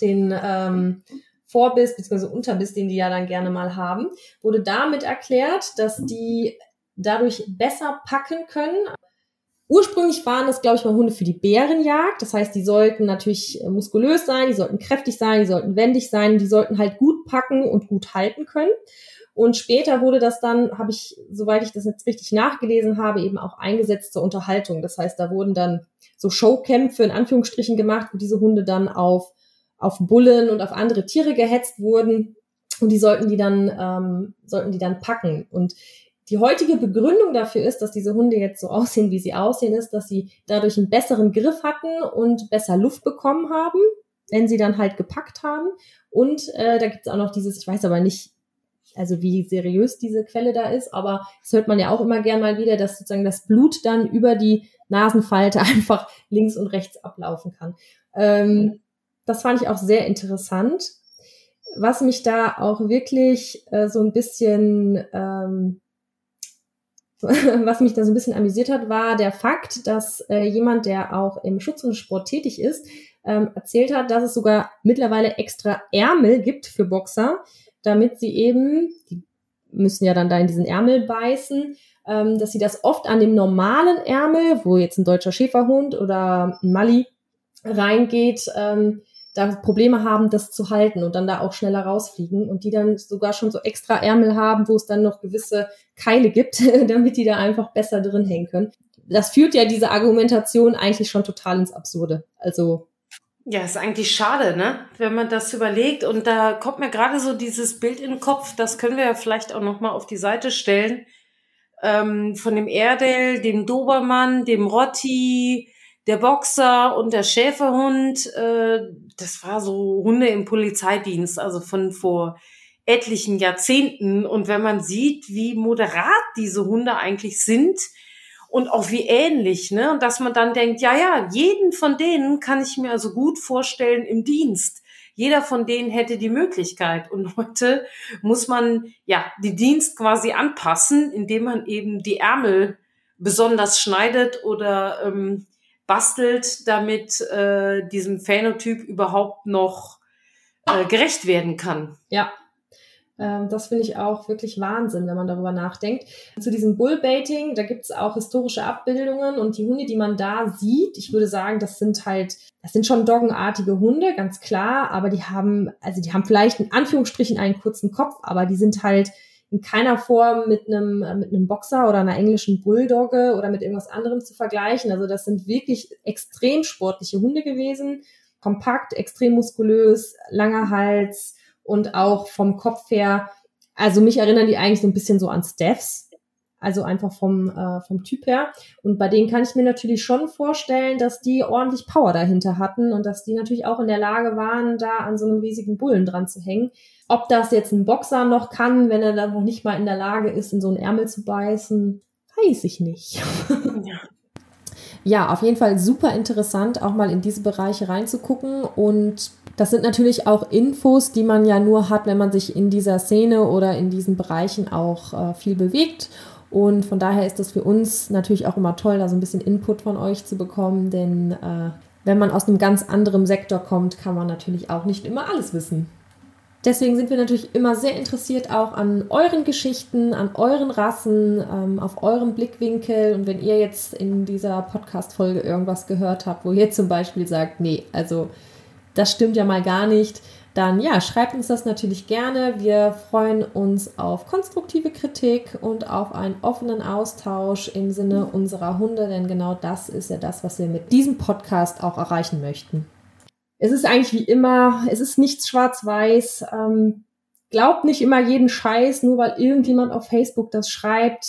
den ähm, Vorbiss bzw. Unterbiss, den die ja dann gerne mal haben, wurde damit erklärt, dass die dadurch besser packen können. Ursprünglich waren das, glaube ich, mal Hunde für die Bärenjagd. Das heißt, die sollten natürlich muskulös sein, die sollten kräftig sein, die sollten wendig sein, die sollten halt gut packen und gut halten können. Und später wurde das dann, habe ich, soweit ich das jetzt richtig nachgelesen habe, eben auch eingesetzt zur Unterhaltung. Das heißt, da wurden dann so Showkämpfe in Anführungsstrichen gemacht, wo diese Hunde dann auf auf Bullen und auf andere Tiere gehetzt wurden und die sollten die dann ähm, sollten die dann packen und die heutige Begründung dafür ist, dass diese Hunde jetzt so [laughs] aussehen, wie sie aussehen, ist, dass sie dadurch einen besseren Griff hatten und besser Luft bekommen haben, wenn sie dann halt gepackt haben. Und äh, da gibt es auch noch dieses, ich weiß aber nicht, also wie seriös diese Quelle da ist, aber das hört man ja auch immer gern mal wieder, dass sozusagen das Blut dann über die Nasenfalte [laughs] einfach links und rechts ablaufen kann. Ähm, das fand ich auch sehr interessant. Was mich da auch wirklich äh, so ein bisschen, ähm, [laughs] was mich da so ein bisschen amüsiert hat, war der Fakt, dass äh, jemand, der auch im Schutz und Sport tätig ist, ähm, erzählt hat, dass es sogar mittlerweile extra Ärmel gibt für Boxer, damit sie eben, die müssen ja dann da in diesen Ärmel beißen, ähm, dass sie das oft an dem normalen Ärmel, wo jetzt ein deutscher Schäferhund oder ein Mali reingeht, ähm, da Probleme haben, das zu halten und dann da auch schneller rausfliegen und die dann sogar schon so extra Ärmel haben, wo es dann noch gewisse Keile gibt, [laughs] damit die da einfach besser drin hängen können. Das führt ja diese Argumentation eigentlich schon total ins Absurde. Also ja, ist eigentlich schade, ne? Wenn man das überlegt. Und da kommt mir gerade so dieses Bild in den Kopf, das können wir ja vielleicht auch nochmal auf die Seite stellen. Ähm, von dem Erdel, dem Dobermann, dem Rotti, der Boxer und der Schäferhund, äh, das war so Hunde im Polizeidienst, also von vor etlichen Jahrzehnten. Und wenn man sieht, wie moderat diese Hunde eigentlich sind und auch wie ähnlich, ne, und dass man dann denkt, ja, ja, jeden von denen kann ich mir also gut vorstellen im Dienst. Jeder von denen hätte die Möglichkeit. Und heute muss man ja die Dienst quasi anpassen, indem man eben die Ärmel besonders schneidet oder ähm, bastelt, damit äh, diesem Phänotyp überhaupt noch äh, gerecht werden kann. Ja, ähm, das finde ich auch wirklich Wahnsinn, wenn man darüber nachdenkt. Zu diesem Bullbaiting, da gibt es auch historische Abbildungen und die Hunde, die man da sieht, ich würde sagen, das sind halt, das sind schon doggenartige Hunde, ganz klar, aber die haben, also die haben vielleicht in Anführungsstrichen einen kurzen Kopf, aber die sind halt in keiner Form mit einem, äh, mit einem Boxer oder einer englischen Bulldogge oder mit irgendwas anderem zu vergleichen. Also das sind wirklich extrem sportliche Hunde gewesen. Kompakt, extrem muskulös, langer Hals und auch vom Kopf her. Also mich erinnern die eigentlich so ein bisschen so an Stephs. Also einfach vom, äh, vom Typ her. Und bei denen kann ich mir natürlich schon vorstellen, dass die ordentlich Power dahinter hatten und dass die natürlich auch in der Lage waren, da an so einem riesigen Bullen dran zu hängen. Ob das jetzt ein Boxer noch kann, wenn er dann noch nicht mal in der Lage ist, in so einen Ärmel zu beißen, weiß ich nicht. [laughs] Ja. ja, auf jeden Fall super interessant, auch mal in diese Bereiche reinzugucken. Und das sind natürlich auch Infos, die man ja nur hat, wenn man sich in dieser Szene oder in diesen Bereichen auch äh, viel bewegt. Und von daher ist das für uns natürlich auch immer toll, da so ein bisschen Input von euch zu bekommen, denn äh, wenn man aus einem ganz anderen Sektor kommt, kann man natürlich auch nicht immer alles wissen. Deswegen sind wir natürlich immer sehr interessiert auch an euren Geschichten, an euren Rassen, ähm, auf eurem Blickwinkel. Und wenn ihr jetzt in dieser Podcast-Folge irgendwas gehört habt, wo ihr zum Beispiel sagt, nee, also das stimmt ja mal gar nicht, dann ja, schreibt uns das natürlich gerne. Wir freuen uns auf konstruktive Kritik und auf einen offenen Austausch im Sinne unserer Hunde, denn genau das ist ja das, was wir mit diesem Podcast auch erreichen möchten. es ist eigentlich wie immer, es ist nichts schwarz-weiß. Ähm, glaubt nicht immer jeden Scheiß, nur weil irgendjemand auf Facebook das schreibt.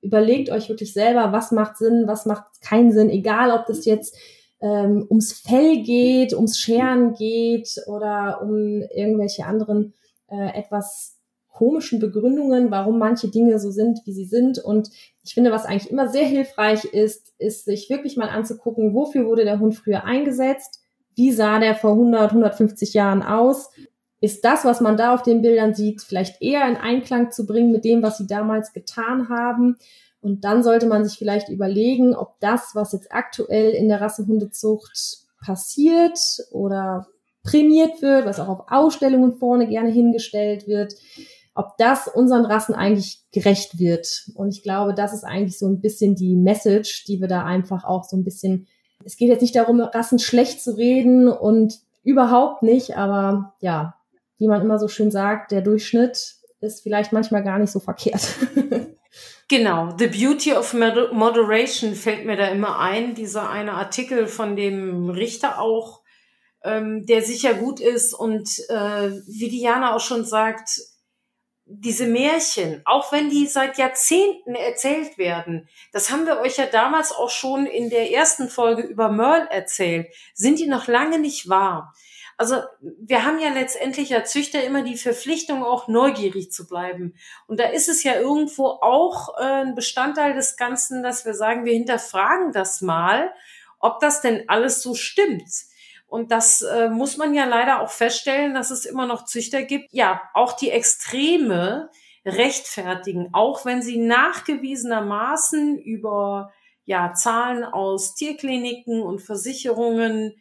Überlegt euch wirklich selber, was macht Sinn, was macht keinen Sinn, egal ob das jetzt ähm, ums Fell geht, ums Scheren geht oder um irgendwelche anderen äh, etwas komischen Begründungen, warum manche Dinge so sind, wie sie sind. Und ich finde, was eigentlich immer sehr hilfreich ist, ist sich wirklich mal anzugucken, wofür wurde der Hund früher eingesetzt, wie sah der vor 100, 150 Jahren aus, ist das, was man da auf den Bildern sieht, vielleicht eher in Einklang zu bringen mit dem, was sie damals getan haben. Und dann sollte man sich vielleicht überlegen, ob das, was jetzt aktuell in der Rassehundezucht passiert oder prämiert wird, was auch auf Ausstellungen vorne gerne hingestellt wird, ob das unseren Rassen eigentlich gerecht wird. Und ich glaube, das ist eigentlich so ein bisschen die Message, die wir da einfach auch so ein bisschen, es geht jetzt nicht darum, Rassen schlecht zu reden und überhaupt nicht, aber ja, wie man immer so schön sagt, der Durchschnitt ist vielleicht manchmal gar nicht so verkehrt. [laughs] Genau, The Beauty of Moderation fällt mir da immer ein, dieser eine Artikel von dem Richter auch, ähm, der sicher gut ist. Und äh, wie Diana auch schon sagt, diese Märchen, auch wenn die seit Jahrzehnten erzählt werden, das haben wir euch ja damals auch schon in der ersten Folge über Merle erzählt, sind die noch lange nicht wahr. Also wir haben ja letztendlich als Züchter immer die Verpflichtung, auch neugierig zu bleiben. Und da ist es ja irgendwo auch äh, ein Bestandteil des Ganzen, dass wir sagen, wir hinterfragen das mal, ob das denn alles so stimmt. Und das äh, muss man ja leider auch feststellen, dass es immer noch Züchter gibt. Ja, auch die Extreme rechtfertigen, auch wenn sie nachgewiesenermaßen über ja, Zahlen aus Tierkliniken und Versicherungen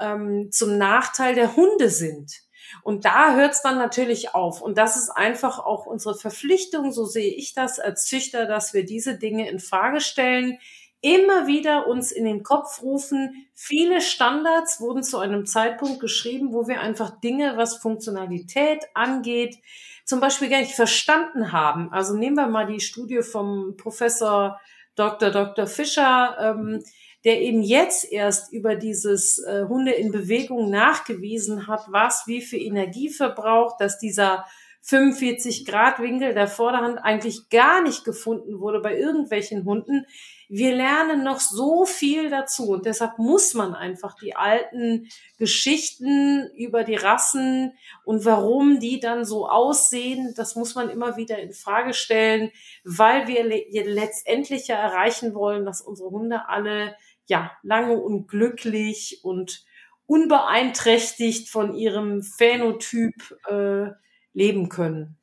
ähm, zum Nachteil der Hunde sind. Und da hört es dann natürlich auf. Und das ist einfach auch unsere Verpflichtung, so sehe ich das als Züchter, dass wir diese Dinge in Frage stellen, immer wieder uns in den Kopf rufen. Viele Standards wurden zu einem Zeitpunkt geschrieben, wo wir einfach Dinge, was Funktionalität angeht, zum Beispiel gar nicht verstanden haben. Also nehmen wir mal die Studie vom Professor Dr. Dr. Fischer, ähm, der eben jetzt erst über dieses äh, Hunde in Bewegung nachgewiesen hat, was wie viel Energie verbraucht, dass dieser 45 Grad Winkel der Vorderhand eigentlich gar nicht gefunden wurde bei irgendwelchen Hunden. Wir lernen noch so viel dazu und deshalb muss man einfach die alten Geschichten über die Rassen und warum die dann so aussehen, das muss man immer wieder in Frage stellen, weil wir letztendlich ja erreichen wollen, dass unsere Hunde alle ja lange und glücklich und unbeeinträchtigt von ihrem Phänotyp äh, leben können.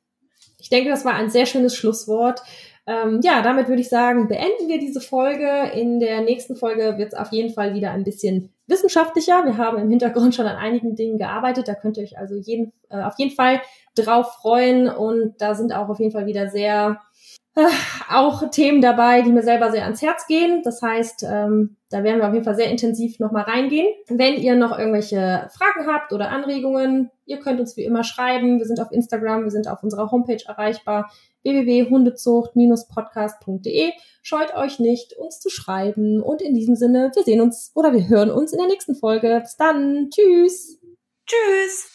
Ich denke, das war ein sehr schönes Schlusswort. Ähm, ja, damit würde ich sagen, beenden wir diese Folge. In der nächsten Folge wird es auf jeden Fall wieder ein bisschen wissenschaftlicher. Wir haben im Hintergrund schon an einigen Dingen gearbeitet. Da könnt ihr euch also jeden, äh, auf jeden Fall drauf freuen. Und da sind auch auf jeden Fall wieder sehr auch Themen dabei, die mir selber sehr ans Herz gehen. Das heißt, ähm, da werden wir auf jeden Fall sehr intensiv nochmal reingehen. Wenn ihr noch irgendwelche Fragen habt oder Anregungen, ihr könnt uns wie immer schreiben. Wir sind auf Instagram, wir sind auf unserer Homepage erreichbar www.hundezucht-podcast.de. Scheut euch nicht, uns zu schreiben. Und in diesem Sinne, wir sehen uns oder wir hören uns in der nächsten Folge. Bis dann. Tschüss. Tschüss.